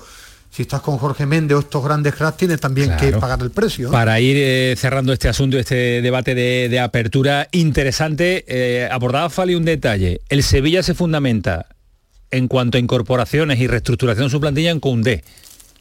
si estás con Jorge Méndez o estos grandes cracks, tienes también que pagar el precio. Para ir eh, cerrando este asunto, este debate de, apertura interesante, eh, abordaba Fali un detalle. El Sevilla se fundamenta en cuanto a incorporaciones y reestructuración de su plantilla en Cundé.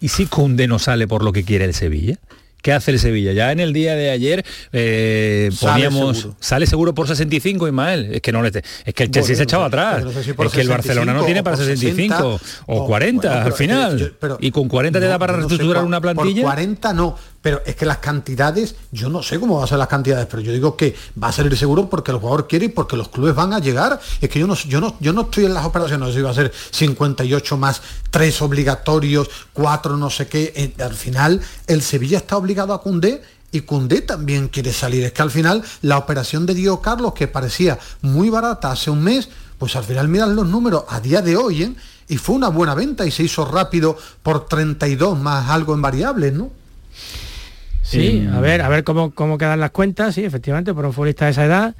¿Y si Cundé no sale por lo que quiere el Sevilla? ¿Qué hace el Sevilla? Ya en el día de ayer eh, poníamos sale seguro. por 65 Ismael, es que no le es que el Chelsea se echaba atrás. es que el Barcelona no tiene para 65 o, 40 al final. y con 40 te da para reestructurar una plantilla. Por 40 no, pero es que las cantidades, yo no sé cómo van a ser las cantidades, pero yo digo que va a salir seguro porque el jugador quiere y porque los clubes van a llegar. Es que yo no, yo no, yo no estoy en las operaciones, si va a ser 58 más 3 obligatorios, 4 no sé qué. Eh, al final el Sevilla está obligado a Cundé y Cundé también quiere salir. Es que al final la operación de Diego Carlos, que parecía muy barata hace un mes, pues al final miran los números a día de hoy, ¿eh? y fue una buena venta y se hizo rápido por 32 más algo en variables, ¿no? Sí, a ver, a ver cómo, cómo quedan las cuentas, sí, efectivamente, por un futbolista de esa edad,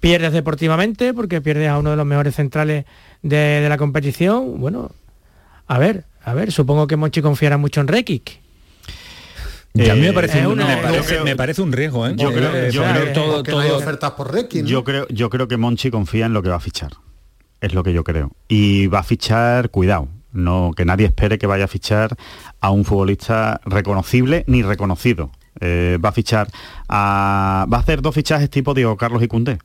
pierdes deportivamente porque pierdes a uno de los mejores centrales de, la competición. Bueno, a ver, a ver, supongo que Mochi confiará mucho en Rekic. a mí me parece, un, me, parece, un riesgo, ¿eh? Yo creo, yo creo todo, todo, ofertas por Rekic. Yo creo, yo creo que Monchi confía en lo que va a fichar. Es lo que yo creo. Y va a fichar, cuidado, no que nadie espere que vaya a fichar a un futbolista reconocible ni reconocido. Eh, va a fichar a, va a hacer dos fichajes tipo Diego Carlos y Cundé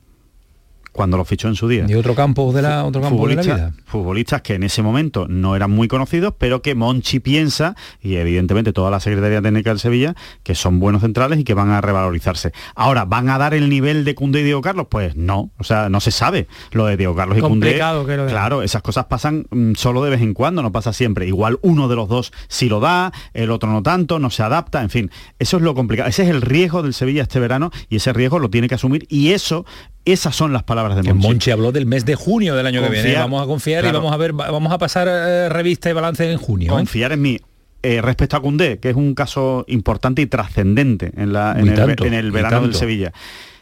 cuando lo fichó en su día. Y otro campo de la, otro campo de la vida. Futbolistas que en ese momento no eran muy conocidos, pero que Monchi piensa, y evidentemente toda la Secretaría Técnica del Sevilla, que son buenos centrales y que van a revalorizarse. Ahora, ¿van a dar el nivel de Cundé y Diego Carlos? Pues no, o sea, no se sabe lo de Diego Carlos y Cundé. Claro, esas cosas pasan mm, solo de vez en cuando, no pasa siempre. Igual uno de los dos sí lo da, el otro no tanto, no se adapta, en fin, eso es lo complicado. Ese es el riesgo del Sevilla este verano y ese riesgo lo tiene que asumir y eso esas son las palabras de Monchi. Monchi habló del mes de junio del año que viene. Vamos a confiar y vamos a ver, vamos a pasar eh, revista y balance en junio. ¿eh? Confiar en mí. Eh, respecto a Cundé, que es un caso importante y trascendente en, el, verano del Sevilla.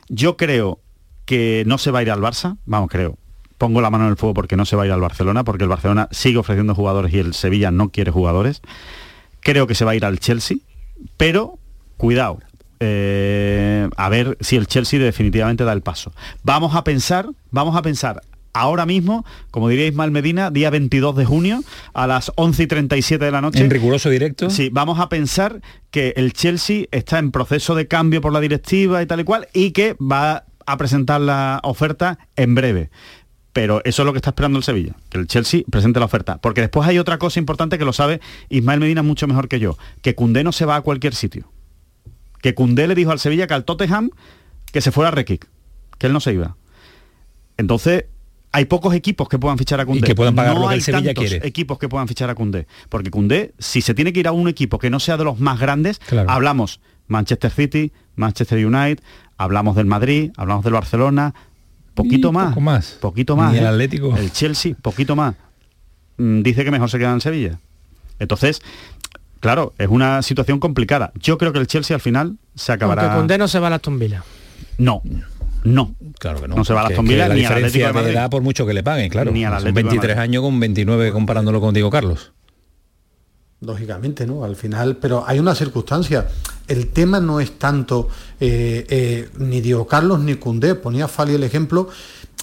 Yo creo que no se va a ir al Barça, vamos, creo. Pongo la mano en el fuego porque no se va a ir al Barcelona, porque el Barcelona sigue ofreciendo jugadores y el Sevilla no quiere jugadores. Creo que se va a ir al Chelsea, pero cuidado, eh, a ver si el Chelsea definitivamente da el paso. Vamos a pensar, vamos a pensar ahora mismo, como diría Ismael Medina, día 22 de junio, a las 11 y 37 de la noche. En riguroso directo. Sí, vamos a pensar que el Chelsea está en proceso de cambio por la directiva y tal y cual, y que va a presentar la oferta en breve. Pero eso es lo que está esperando el Sevilla, que el Chelsea presente la oferta. Porque después hay otra cosa importante que lo sabe Ismael Medina mucho mejor que yo, que Cundé no se va a cualquier sitio que Cundé le dijo al Sevilla que al Tottenham que se fuera a Rekic, que él no se iba. Entonces, hay pocos equipos que puedan fichar a Cundé. Y que puedan pagar no lo que hay el Sevilla tantos quiere. equipos que puedan fichar a Cundé. Porque Cundé, si se tiene que ir a un equipo que no sea de los más grandes, hablamos Manchester City, Manchester United, hablamos del Madrid, hablamos del Barcelona, poquito Y más, poco más. poquito más. Ni el ¿eh? Atlético. El Chelsea, poquito más. Mm, Dice que mejor se queda en Sevilla. Entonces, claro, es una situación complicada. Yo creo que el Chelsea al final se acabará. Aunque Condé no se va a la tumbila. No, no. Claro que no. No se va a Aston Villa la ni al Atlético diferencia de Madrid. de edad por mucho que le paguen, claro. Ni al Son Atlético de 23 Madrid. años con 29 comparándolo con Diego Carlos. Lógicamente, ¿no? Al final, pero hay una circunstancia. El tema no es tanto eh, eh, ni Diego Carlos ni Cundé, ponía Fali el ejemplo.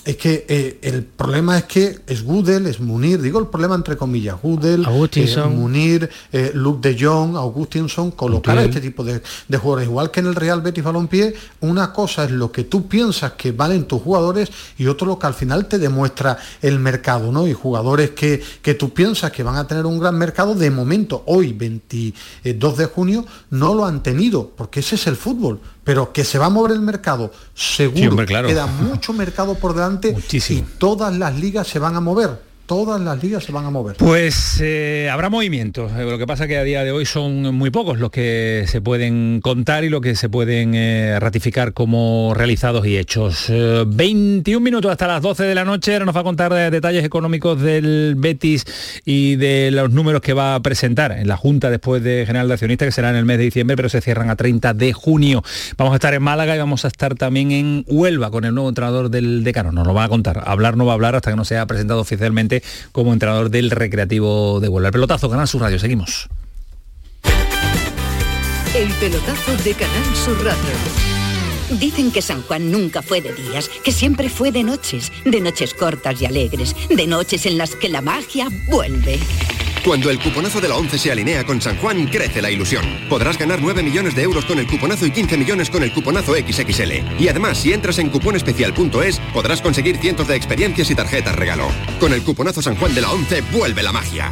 Es que eh, el problema es que es Gudel, es Munir, digo el problema entre comillas, Augustinson. eh, Munir, eh, Luke de Jong, Augustinson, colocar a este tipo de, de jugadores. Igual que en el Real Betis Balompié, una cosa es lo que tú piensas que valen tus jugadores y otro lo que al final te demuestra el mercado, ¿no? Y jugadores que, que tú piensas que van a tener un gran mercado, de momento, hoy, 22 de junio, no lo han tenido, porque ese es el fútbol. Pero que se va a mover el mercado, seguro. Sí, hombre, claro. Queda mucho mercado por delante Muchísimo. y todas las ligas se van a mover. Todas las ligas se van a mover. Pues eh, habrá movimientos. Eh, Lo que pasa que a día de hoy son muy pocos los que se pueden contar y los que se pueden eh, ratificar como realizados y hechos. Eh, 21 minutos hasta las 12 de la noche. Ahora nos va a contar detalles económicos del Betis y de los números que va a presentar en la Junta después de General de Accionistas, que será en el mes de diciembre, pero se cierran a 30 de junio. Vamos a estar en Málaga y vamos a estar también en Huelva con el nuevo entrenador del Decano. Nos lo va a contar. Hablar no va a hablar hasta que no sea presentado oficialmente como entrenador del Recreativo de Huelva. El pelotazo, Canal Sur Radio. Seguimos. El pelotazo de Canal Sur Radio. Dicen que San Juan nunca fue de días, que siempre fue de noches, de noches cortas y alegres, de noches en las que la magia vuelve. Cuando el cuponazo de la 11 se alinea con San Juan, crece la ilusión. Podrás ganar 9 millones de euros con el cuponazo y 15 millones con el cuponazo XXL. Y además, si entras en cuponespecial.es, podrás conseguir cientos de experiencias y tarjetas regalo. Con el cuponazo San Juan de la 11, vuelve la magia.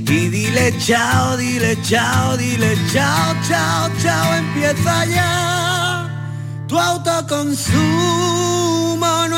y dile chao, dile chao, dile chao, chao, chao, empieza ya tu autoconsumo,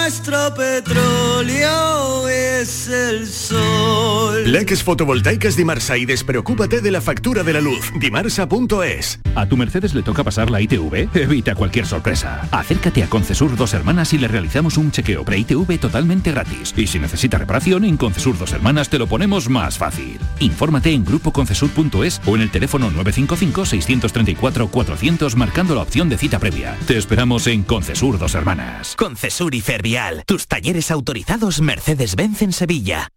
nuestro petróleo es el sol. Leques fotovoltaicas Dimarsa y despreocúpate de la factura de la luz. Dimarsa.es. ¿A tu Mercedes le toca pasar la ITV? Evita cualquier sorpresa. Acércate a Concesur Dos Hermanas y le realizamos un chequeo pre-ITV totalmente gratis. Y si necesita reparación, en Concesur Dos Hermanas te lo ponemos más fácil. Infórmate en grupoconcesur.es o en el teléfono 955-634-400 marcando la opción de cita previa. Te esperamos en Concesur Dos Hermanas. Concesur y Tus talleres autorizados Mercedes-Benz en Sevilla.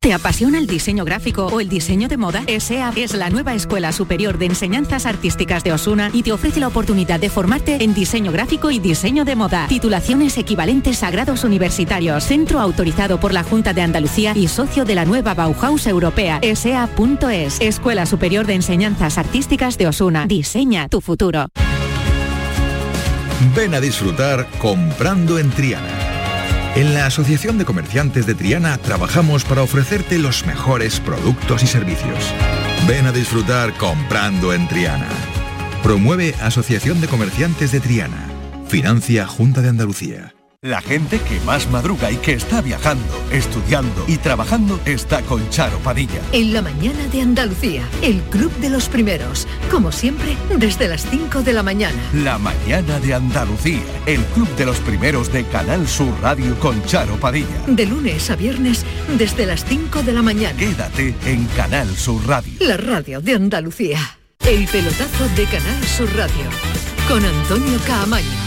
¿Te apasiona el diseño gráfico o el diseño de moda? ESEA es la nueva Escuela Superior de Enseñanzas Artísticas de Osuna y te ofrece la oportunidad de formarte en diseño gráfico y diseño de moda. Titulaciones equivalentes a grados universitarios. Centro autorizado por la Junta de Andalucía y socio de la nueva Bauhaus Europea. ESEA.es. Escuela Superior de Enseñanzas Artísticas de Osuna. Diseña tu futuro. Ven a disfrutar comprando en Triana. En la Asociación de Comerciantes de Triana trabajamos para ofrecerte los mejores productos y servicios. Ven a disfrutar comprando en Triana. Promueve Asociación de Comerciantes de Triana. Financia Junta de Andalucía. La gente que más madruga y que está viajando, estudiando y trabajando está con Charo Padilla. En la mañana de Andalucía, el Club de los Primeros, como siempre, desde las 5 de la mañana. La mañana de Andalucía, el Club de los Primeros de Canal Sur Radio con Charo Padilla. De lunes a viernes, desde las 5 de la mañana. Quédate en Canal Sur Radio. La radio de Andalucía. El pelotazo de Canal Sur Radio, con Antonio Caamaño.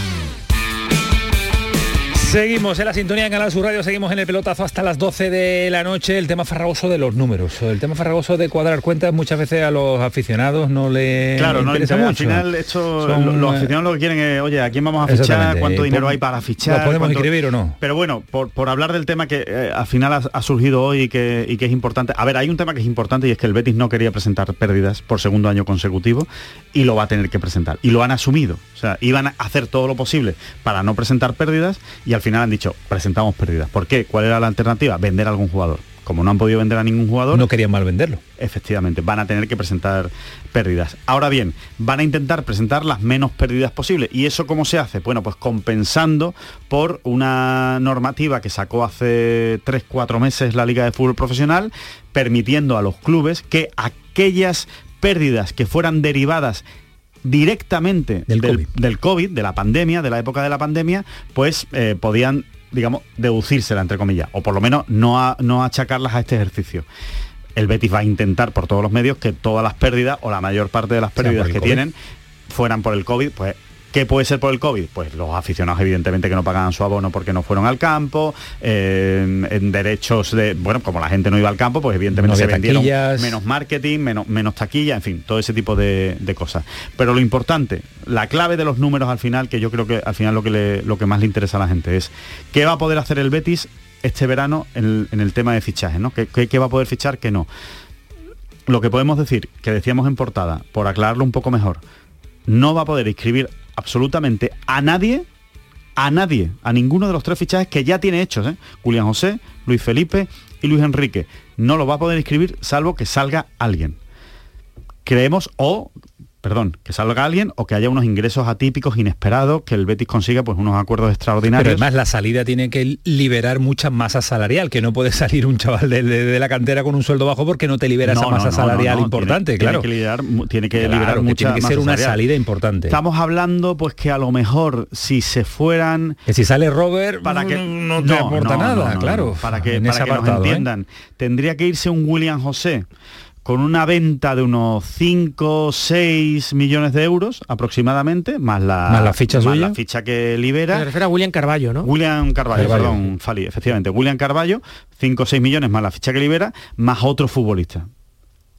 Seguimos en la sintonía de Canal Sur Radio, seguimos en el pelotazo hasta las 12 de la noche. El tema farragoso de los números, el tema farragoso de cuadrar cuentas muchas veces a los aficionados no le claro, no interesa mucho. Al final esto, los aficionados lo que quieren es, oye, ¿a quién vamos a fichar? ¿Cuánto dinero hay para fichar? ¿Lo podemos escribir o no? Pero bueno, por, hablar del tema que eh, al final ha, surgido hoy y que, y que es importante. A ver, hay un tema que es importante y es que el Betis no quería presentar pérdidas por segundo año consecutivo y lo va a tener que presentar. Y lo han asumido. O sea, iban a hacer todo lo posible para no presentar pérdidas y al final han dicho, presentamos pérdidas. ¿Por qué? ¿Cuál era la alternativa? Vender a algún jugador. Como no han podido vender a ningún jugador... No querían mal venderlo. Efectivamente, van a tener que presentar pérdidas. Ahora bien, van a intentar presentar las menos pérdidas posibles. ¿Y eso cómo se hace? Bueno, pues compensando por una normativa que sacó hace 3-4 meses la Liga de Fútbol Profesional, permitiendo a los clubes que aquellas pérdidas que fueran derivadas directamente del, COVID. de la pandemia, de la época de la pandemia, pues eh, podían, digamos, deducírsela, entre comillas, o por lo menos no, no achacarlas a este ejercicio. El Betis va a intentar por todos los medios que todas las pérdidas, o la mayor parte de las pérdidas que tienen, fueran por el COVID, pues ¿Qué puede ser por el COVID? Pues los aficionados evidentemente que no pagan su abono porque no fueron al campo, eh, en derechos de, bueno, como la gente no iba al campo, pues evidentemente se vendieron menos marketing, menos, menos taquilla, en fin, todo ese tipo de, cosas. Pero lo importante, la clave de los números al final, que yo creo que al final lo que, lo que más le interesa a la gente es qué va a poder hacer el Betis este verano en el, tema de fichaje, ¿no? ¿Qué, qué va a poder fichar, qué no? Lo que podemos decir, que decíamos en portada, por aclararlo un poco mejor, no va a poder inscribir absolutamente a nadie, a nadie, a ninguno de los tres fichajes que ya tiene hechos, ¿eh? Julián José, Luis Felipe y Luis Enrique. No lo va a poder inscribir salvo que salga alguien. Creemos, o perdón, que salga alguien o que haya unos ingresos atípicos, inesperados, que el Betis consiga pues unos acuerdos extraordinarios. Pero además la salida tiene que liberar mucha masa salarial, que no puede salir un chaval de, la cantera con un sueldo bajo porque no te libera esa masa salarial importante, claro. Tiene que liberar, tiene que liberar mucha tiene que ser una salida importante. Estamos hablando pues que a lo mejor si se fueran... Que si sale Robert para que no, te aporta nada, claro. Para que, para que nos ¿eh? entiendan. Tendría que irse un William José con una venta de unos 5, 6 millones de euros aproximadamente, más la, la ficha la ficha que libera. Se refiere a William Carballo, ¿no? William Carballo, perdón, Fali, efectivamente. William Carballo, 5 o 6 millones más la ficha que libera, más otro futbolista.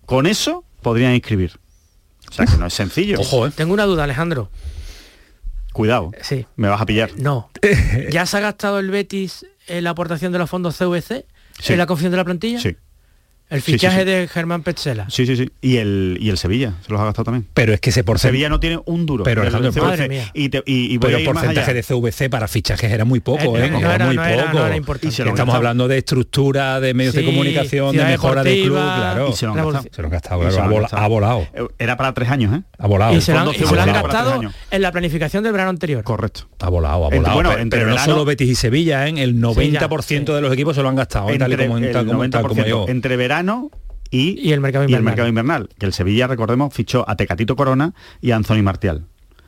Con eso podrían inscribir. O sea que no es sencillo. Ojo, ¿eh? Tengo una duda, Alejandro. Cuidado. Sí. Me vas a pillar. No. ¿Ya se ha gastado el Betis en la aportación de los fondos CVC? ¿En la confección de la plantilla? Sí. El fichaje de Germán Petzela. Sí, sí, sí. Y el, y el Sevilla, se los ha gastado también. Pero es que ese porcentaje... Sevilla no tiene un duro. Pero Alejandro, madre mía. Y, y, pero el porcentaje de CVC para fichajes era muy poco, ¿eh? era, muy poco. Estamos hablando de estructura, de medios de comunicación, de mejora de club, claro. Y se lo han gastado. Se lo han gastado, claro, ha, volado. Era para tres años, ¿eh? Ha volado. Y se lo han, gastado en la planificación del verano anterior. Correcto. Ha volado, ha volado. Bueno, pero no solo Betis y Sevilla, ¿eh? el 90% de los equipos se lo han gastado, tal como yo. Entre verano y, el mercado invernal. que el Sevilla, recordemos, fichó a Tecatito Corona y a Anthony Martial.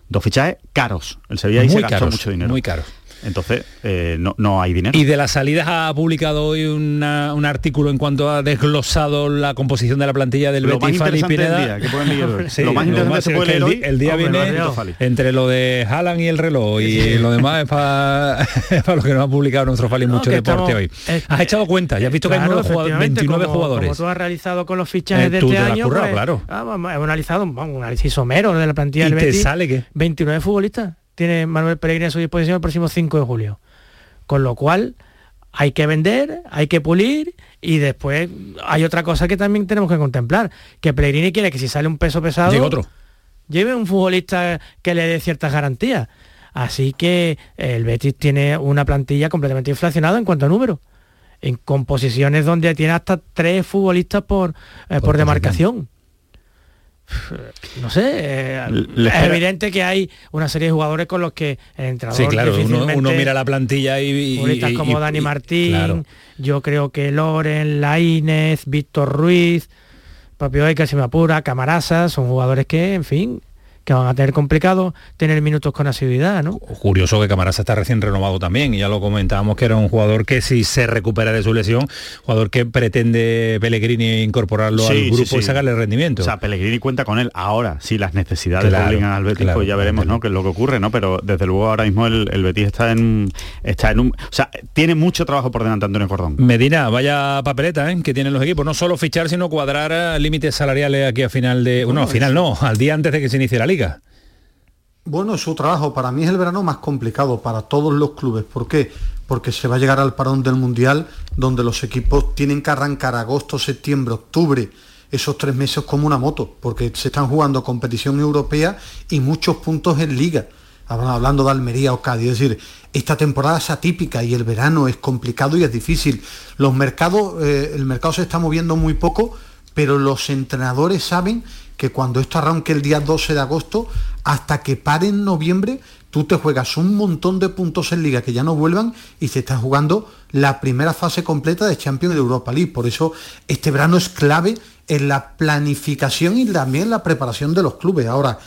Dos fichajes caros. El Sevilla ahí se gastó mucho dinero. Muy caros. Entonces, eh, no, no, hay dinero. Y de las salidas ha publicado hoy un artículo en cuanto ha desglosado la composición de la plantilla del lo Betis Fali Pineda. lo más interesante se puede el, el, día viene entre lo de Haaland y el reloj y lo demás es para, para lo que no ha publicado nuestro Fali mucho deporte hoy. has echado cuenta, ya has visto que hay 29 jugadores. Como tú has realizado con los fichajes eh, de este año, pues, claro. Ah, hemos analizado un análisis somero de la plantilla del Betis. te sale que 29 futbolistas tiene Manuel Pellegrini a su disposición el próximo 5 de julio. Con lo cual hay que vender, hay que pulir y después hay otra cosa que también tenemos que contemplar, que Pellegrini quiere que si sale un peso pesado, lleve otro. Lleve un futbolista que le dé ciertas garantías. Así que el Betis tiene una plantilla completamente inflacionada en cuanto a número. En composiciones donde tiene hasta tres futbolistas por, eh, por demarcación. No sé, eh, es evidente que hay una serie de jugadores con los que el entrenador Sí, claro, uno, mira la plantilla y... y, como Dani Martín, yo creo que Loren, Laínez, Víctor Ruiz, propio Eka, si me apura, Camarasa, son jugadores que, en fin, que van a tener complicado tener minutos con asiduidad, ¿no? Curioso que Camarasa está recién renovado también, y ya lo comentábamos que era un jugador que si se recupera de su lesión, jugador que pretende Pellegrini incorporarlo al grupo y sacarle rendimiento. O sea, Pellegrini cuenta con él ahora, si las necesidades claro, obligan al Betis, pues ya veremos, ¿no? qué es lo que ocurre, ¿no? Pero desde luego ahora mismo el, Betis está en está en un. O sea, tiene mucho trabajo por delante Antonio Cordón. Medina, vaya papeleta, ¿eh? que tienen los equipos, no solo fichar, sino cuadrar eh, límites salariales aquí a final de. Bueno, al final no, al día antes de que se inicie la liga. Bueno, su trabajo para mí es el verano más complicado para todos los clubes. ¿Por qué? Porque se va a llegar al parón del Mundial donde los equipos tienen que arrancar agosto, septiembre, octubre, esos tres meses como una moto, porque se están jugando competición europea y muchos puntos en liga. Hablando de Almería o Cádiz, es decir, esta temporada es atípica y el verano es complicado y es difícil. Los mercados, eh, el mercado se está moviendo muy poco, pero los entrenadores saben que cuando esto arranque el día 12 de agosto, hasta que pare en noviembre, tú te juegas un montón de puntos en liga que ya no vuelvan y se está jugando la primera fase completa de Champions de Europa League. Por eso este verano es clave en la planificación y también la preparación de los clubes. Ahora,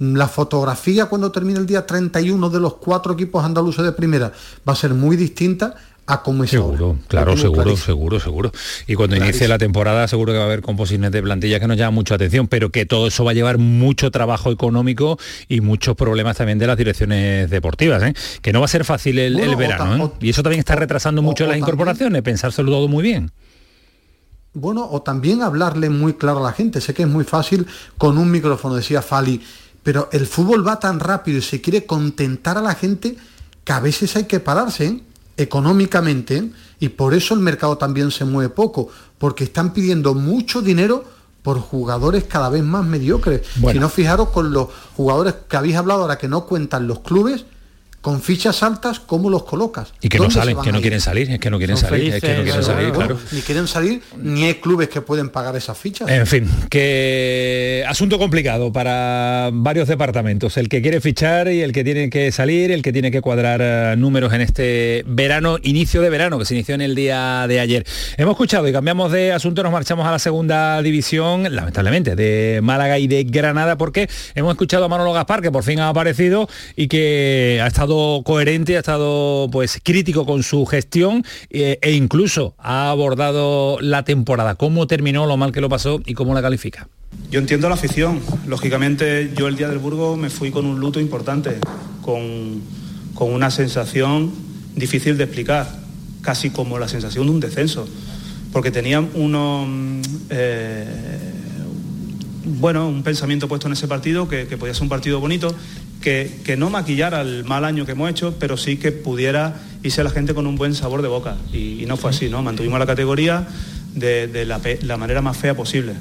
la fotografía cuando termine el día 31 de los cuatro equipos andaluces de primera va a ser muy distinta a cómo es Seguro, claro, seguro, seguro, seguro. Y cuando inicie la temporada seguro que va a haber composiciones de plantilla que nos llama mucha atención, pero que todo eso va a llevar mucho trabajo económico y muchos problemas también de las direcciones deportivas, ¿eh? que no va a ser fácil el, verano. ¿eh? y eso también está retrasando mucho las incorporaciones, pensárselo todo muy bien. Bueno, o también hablarle muy claro a la gente. Sé que es muy fácil con un micrófono, decía Fali, pero el fútbol va tan rápido y se quiere contentar a la gente que a veces hay que pararse. ¿eh? Económicamente y por eso el mercado también se mueve poco, porque están pidiendo mucho dinero por jugadores cada vez más mediocres. Si no fijaros con los jugadores que habéis hablado ahora que no cuentan los clubes, con fichas altas, ¿cómo los colocas? Y que no salen, que no quieren salir, es que no quieren salir, es que no quieren salir, claro. Ni quieren salir, ni hay clubes que pueden pagar esas fichas. En fin, que asunto complicado para varios departamentos, el que quiere fichar y el que tiene que salir, el que tiene que cuadrar eh, números en este verano, inicio de verano, que se inició en el día de ayer. Hemos escuchado y cambiamos de asunto, nos marchamos a la segunda división, lamentablemente, de Málaga y de Granada, porque hemos escuchado a Manolo Gaspar, que por fin ha aparecido y que ha estado coherente, ha estado pues crítico con su gestión eh, e incluso ha abordado la temporada, cómo terminó, lo mal que lo pasó y cómo la califica. Yo entiendo la afición. Lógicamente yo el día del Burgo me fui con un luto importante, con, con una sensación difícil de explicar, casi como la sensación de un descenso, porque tenía uno, eh, bueno, un pensamiento puesto en ese partido que podía ser un partido bonito que, no maquillara el mal año que hemos hecho, pero sí que pudiera irse la gente con un buen sabor de boca. Y, no fue así, ¿no? Mantuvimos la categoría de, la manera más fea posible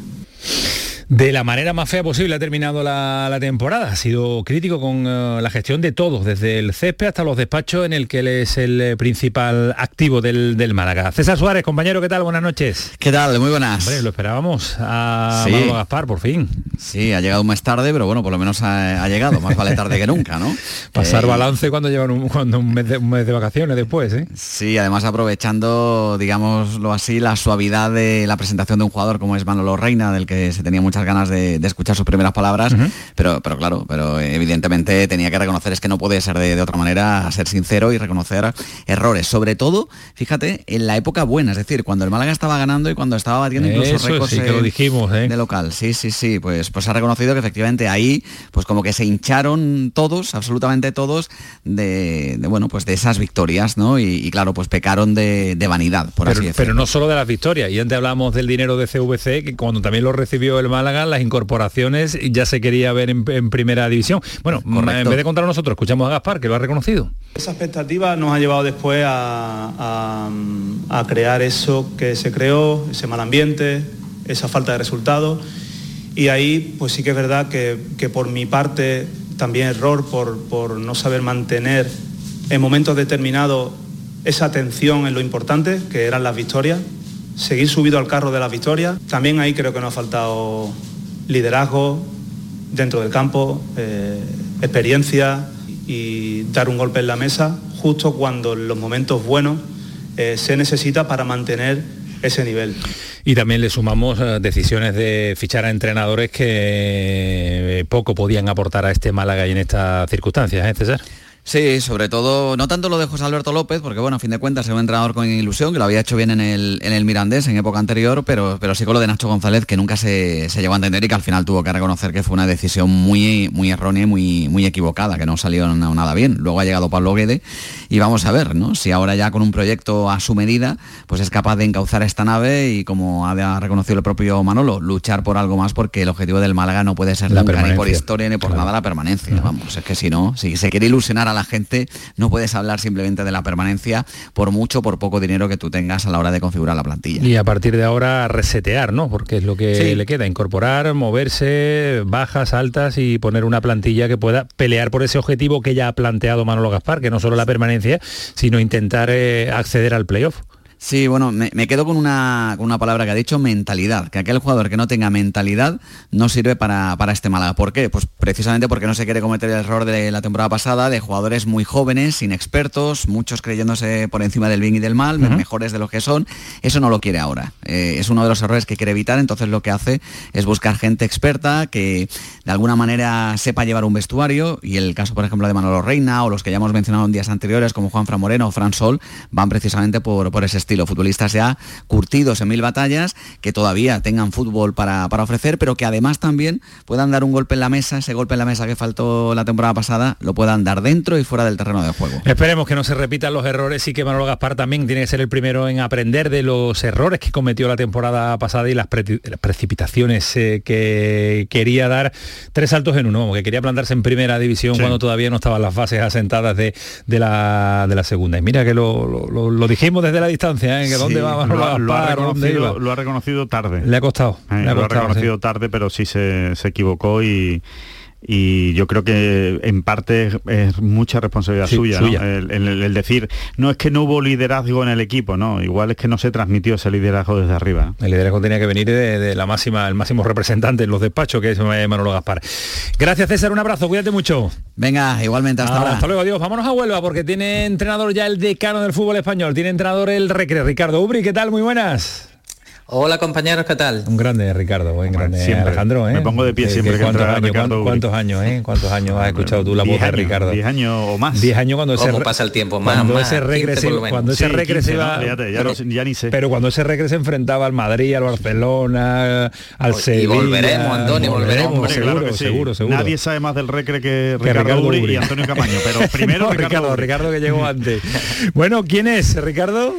de la manera más fea posible ha terminado la, temporada. Ha sido crítico con eh, la gestión de todos, desde el césped hasta los despachos en el que él es el eh, principal activo del, Málaga. César Suárez, compañero, ¿qué tal? Buenas noches. ¿Qué tal? Muy buenas. Hombre, lo esperábamos a sí. Gaspar, por fin. Sí, ha llegado más tarde, pero bueno, por lo menos ha, llegado. Más vale tarde que nunca, ¿no? Pasar eh, balance cuando llevan un, cuando un, mes de, un mes de vacaciones después, ¿eh? Sí, además aprovechando, digámoslo así, la suavidad de la presentación de un jugador como es Manolo Reina, del que se tenía muchas ganas de, de escuchar sus primeras palabras, pero, pero claro, pero evidentemente tenía que reconocer, es que no puede ser de, otra manera, ser sincero y reconocer errores. Sobre todo, fíjate, en la época buena, es decir, cuando el Málaga estaba ganando y cuando estaba batiendo incluso récords que lo dijimos, ¿eh? de local. Sí, sí, sí, pues, pues ha reconocido que efectivamente ahí, pues como que se hincharon todos, absolutamente todos, de, bueno, pues de esas victorias, ¿no? Y, claro, pues pecaron de, vanidad, por pero, así decirlo. Pero no solo de las victorias, y antes hablamos del dinero de CVC, que cuando también lo recibió el Málaga, las incorporaciones ya se quería ver en, primera división. Bueno, en vez de contar nosotros, escuchamos a Gaspar, que lo ha reconocido. Esa expectativa nos ha llevado después a, crear eso que se creó, ese mal ambiente, esa falta de resultados. Y ahí, pues sí que es verdad que, por mi parte, también error por, por no saber mantener en momentos determinados esa atención en lo importante, que eran las victorias, seguir subido al carro de las victorias. También ahí creo que nos ha faltado liderazgo dentro del campo, eh, experiencia y dar un golpe en la mesa justo cuando en los momentos buenos eh, se necesita para mantener ese nivel. Y también le sumamos eh, decisiones de fichar a entrenadores que poco podían aportar a este Málaga y en estas circunstancias, ¿eh, César? Sí, sobre todo, no tanto lo de José Alberto López, porque bueno, a fin de cuentas es un entrenador con ilusión, que lo había hecho bien en el, en el Mirandés en época anterior, pero, pero sí con lo de Nacho González, que nunca se, se llegó a entender y que al final tuvo que reconocer que fue una decisión muy, muy errónea y muy, muy equivocada, que no salió nada bien. Luego ha llegado Pablo Guede y vamos a ver, ¿no? Si ahora ya con un proyecto a su medida, pues es capaz de encauzar esta nave y como ha reconocido el propio Manolo, luchar por algo más porque el objetivo del Málaga no puede ser nunca ni por historia ni por nada la permanencia. Vamos, es que si no, si se quiere ilusionar a la gente, no puedes hablar simplemente de la permanencia por mucho, por poco dinero que tú tengas a la hora de configurar la plantilla. Y a partir de ahora resetear, ¿no? Porque es lo que le queda, incorporar, moverse, bajas, altas y poner una plantilla que pueda pelear por ese objetivo que ya ha planteado Manolo Gaspar, que no solo la permanencia, sino intentar eh, acceder al playoff. Sí, bueno, me, quedo con una, con una, palabra que ha dicho, mentalidad. Que aquel jugador que no tenga mentalidad no sirve para, este Málaga. ¿Por qué? Pues precisamente porque no se quiere cometer el error de la temporada pasada de jugadores muy jóvenes, inexpertos, muchos creyéndose por encima del bien y del mal, mejores de lo que son. Eso no lo quiere ahora. Eh, es uno de los errores que quiere evitar, entonces lo que hace es buscar gente experta que de alguna manera sepa llevar un vestuario y el caso, por ejemplo, de Manolo Reina o los que ya hemos mencionado en días anteriores como Juan Fran Moreno o Fran Sol van precisamente por, por ese estilo, futbolistas ya curtidos en mil batallas, que todavía tengan fútbol para, ofrecer, pero que además también puedan dar un golpe en la mesa, ese golpe en la mesa que faltó la temporada pasada, lo puedan dar dentro y fuera del terreno de juego. Esperemos que no se repitan los errores y que Manolo Gaspar también tiene que ser el primero en aprender de los errores que cometió la temporada pasada y las, precipitaciones eh, que quería dar tres saltos en uno, que quería plantarse en primera división cuando todavía no estaban las fases asentadas de, la, de la segunda. Y mira que lo, lo dijimos desde la distancia, ¿eh? dónde va lo, ha reconocido, tarde. Le ha costado. Eh, le ha lo ha reconocido tarde, pero sí se, se equivocó y, y yo creo que en parte es, mucha responsabilidad suya, El, decir, no es que no hubo liderazgo en el equipo, no, igual es que no se transmitió ese liderazgo desde arriba. El liderazgo tenía que venir de, la máxima, el máximo representante en los despachos, que es Manolo Gaspar. Gracias César, un abrazo, cuídate mucho. Venga, igualmente, hasta ahora. Hasta luego, adiós. Vámonos a Huelva porque tiene entrenador ya el decano del fútbol español, tiene entrenador el Recre, Ricardo Ubri, ¿qué tal? Muy buenas. Hola compañeros, ¿qué tal? Un grande Ricardo, buen grande Alejandro, ¿eh? Me pongo de pie siempre que, ¿cuántos, años, ¿cuántos, años, eh? ¿Cuántos años has escuchado tú la voz de Ricardo? 10 años o más. 10 años cuando ¿Cómo pasa el tiempo? Más, cuando ese cuando ese regre iba, ya, ni sé. Pero cuando ese regre se enfrentaba al Madrid, al Barcelona, al Sevilla. Y volveremos, Antonio, volveremos. seguro, seguro, seguro. Nadie sabe más del recre que Ricardo, y Antonio Camaño, pero primero Ricardo, Ricardo que llegó antes. Bueno, ¿quién es Ricardo?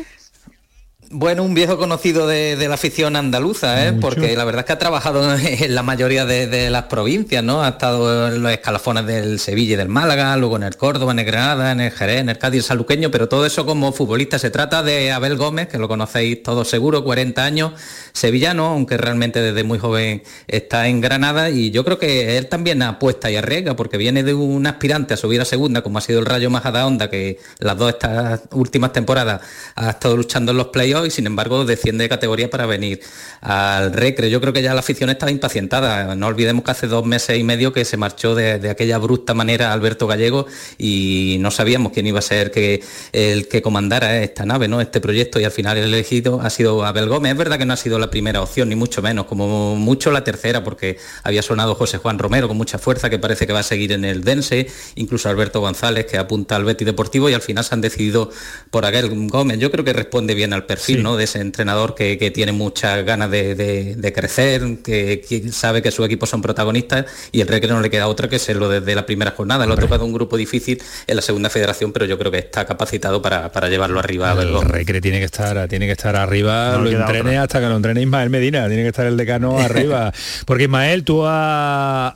Bueno, un viejo conocido de, la afición andaluza, ¿eh? porque la verdad es que ha trabajado en la mayoría de, las provincias, ¿no? Ha estado en los escalafones del Sevilla y del Málaga, luego en el Córdoba, en el Granada, en el Jerez, en el Cádiz, el Saluqueño, pero todo eso como futbolista. Se trata de Abel Gómez, que lo conocéis todos seguro, 40 años, sevillano, aunque realmente desde muy joven está en Granada y yo creo que él también apuesta y arriesga porque viene de un aspirante a subir a segunda, como ha sido el Rayo Majadahonda, que las dos estas últimas temporadas ha estado luchando en los playoffs y sin embargo desciende de categoría para venir al Recre. Yo creo que ya la afición estaba impacientada. No olvidemos que hace dos meses y medio que se marchó de, aquella brusca manera Alberto Gallego y no sabíamos quién iba a ser que, el que comandara esta nave, ¿no? este proyecto y al final el elegido ha sido Abel Gómez. Es verdad que no ha sido la primera opción, ni mucho menos, como mucho la tercera, porque había sonado José Juan Romero con mucha fuerza, que parece que va a seguir en el Dense, incluso Alberto González, que apunta al Betty Deportivo, y al final se han decidido por Abel Gómez. Yo creo que responde bien al perfil ¿no? de ese entrenador que, tiene muchas ganas de, crecer, que, sabe que sus equipos son protagonistas, y el Recre no le queda otra que serlo desde la primera jornada. Lo ha tocado un grupo difícil en la segunda federación, pero yo creo que está capacitado para, llevarlo arriba. El Recre tiene que estar, tiene que estar arriba, lo entrene hasta que lo entrene Ismael Medina, tiene que estar el decano arriba. Porque Ismael, tú a,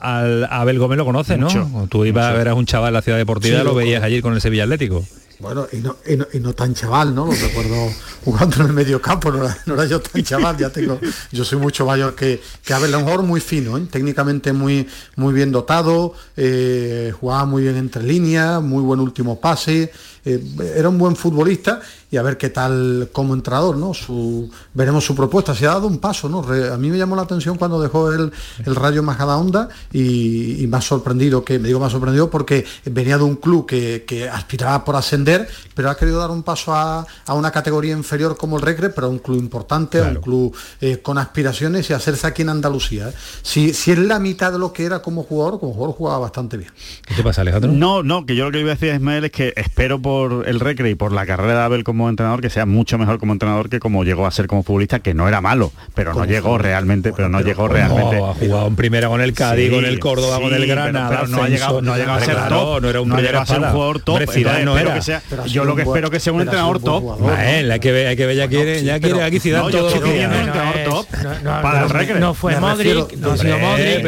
Abel Gómez lo conoces, ¿no? tú ibas a ver a un chaval en la ciudad deportiva, lo veías ayer con el Sevilla Atlético. Bueno, y no, y no, tan chaval, ¿no? Lo recuerdo jugando en el medio campo, no era, yo tan chaval, ya tengo, yo soy mucho mayor que, que Abel, a lo mejor muy fino, ¿eh? técnicamente muy, muy bien dotado, eh, jugaba muy bien entre líneas, muy buen último pase, eh, era un buen futbolista y a ver qué tal como entrenador, ¿no? Su, veremos su propuesta. Se ha dado un paso, ¿no? a mí me llamó la atención cuando dejó el, el Rayo Majadahonda y, y más sorprendido que, me digo más sorprendido porque venía de un club que, que aspiraba por ascender, pero ha querido dar un paso a, a una categoría inferior como el Recre, pero a un club importante, a un club eh, con aspiraciones y hacerse aquí en Andalucía. ¿eh? Si, si es la mitad de lo que era como jugador, como jugador jugaba bastante bien. ¿Qué te pasa, Alejandro? No, no, que yo lo que iba a decir, Ismael, es que espero por el Recre y por la carrera de Abel como entrenador que sea mucho mejor como entrenador que como llegó a ser como futbolista, que no era malo, pero no llegó realmente, pero no llegó realmente. ha jugado en primera con el Cádiz, con el Córdoba, con el Granada, pero, no, ha llegado, no ha llegado a ser top, no era un, no a ser un jugador top. no era. Que sea, yo lo que espero que sea un entrenador top. Hay que ver, hay que ver, ya quiere, ya quiere aquí Zidane todo lo que un entrenador top para el Recre. No fue Modric, no ha sido Modric,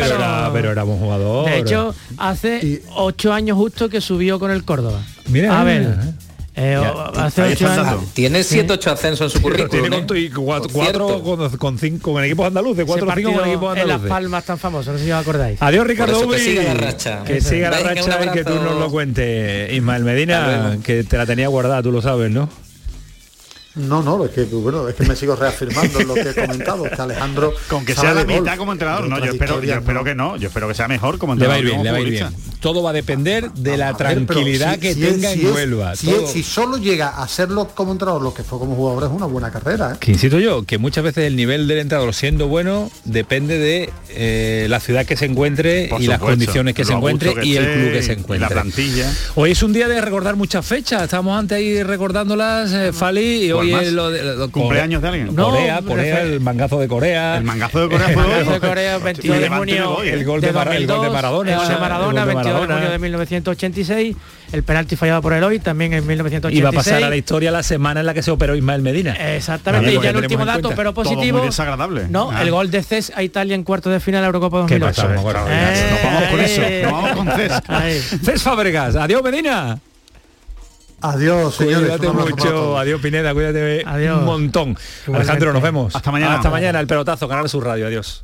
pero era un jugador. De hecho, hace ocho años justo que subió con el Córdoba. Mira, a ver. Eh, hace ocho años. Tiene 7-8 ascensos en su currículum. Tiene con, ¿eh? cuatro, cuatro con, con, cinco con equipos andaluces, cuatro cinco con equipos andaluces. En Las Palmas tan famoso, no sé si os acordáis. Adiós Ricardo Ubri. Que siga la racha. Que siga la racha y que tú nos lo cuentes. Ismael Medina, que te la tenía guardada, tú lo sabes, ¿no? No, no, es que bueno, es que me sigo reafirmando en lo que he comentado, que Alejandro con que sea la mitad como entrenador, no, yo espero, yo espero que no, yo espero que sea mejor como entrenador. Le va a ir bien, le va a ir bien. Todo va a depender de la tranquilidad que tenga en Huelva. Si, solo llega a serlo como entrenador lo que fue como jugador es una buena carrera. ¿eh? Que insisto yo, que muchas veces el nivel del entrenador siendo bueno depende de eh, la ciudad que se encuentre y las condiciones que se encuentre y el club que se encuentre. La plantilla. Hoy es un día de recordar muchas fechas, estamos antes ahí recordándolas, eh, Fali, y hoy es lo de cumpleaños de alguien. No, Corea, Corea, el mangazo de Corea. El mangazo de Corea fue el mangazo de Corea 22 de junio. El gol de, Maradona. El gol de Maradona. El gol de Maradona, 22 de junio de 1986. El penalti fallado por Eloy también en 1986. Y va a pasar a la historia la semana en la que se operó Ismael Medina. Exactamente. y ya el último dato, pero positivo. Muy desagradable. No, el gol de CES a Italia en cuarto de final Eurocopa 2008. ¿Qué pasa? Eh, nos vamos con eso. Nos vamos con CES. CES Fábregas. Adiós Medina. Adiós, señores. Cuídate mucho. Adiós, Pineda. Cuídate Adiós. un montón. Alejandro, nos vemos. Hasta mañana. Hasta mañana. El pelotazo, Canal Sur Radio. Adiós.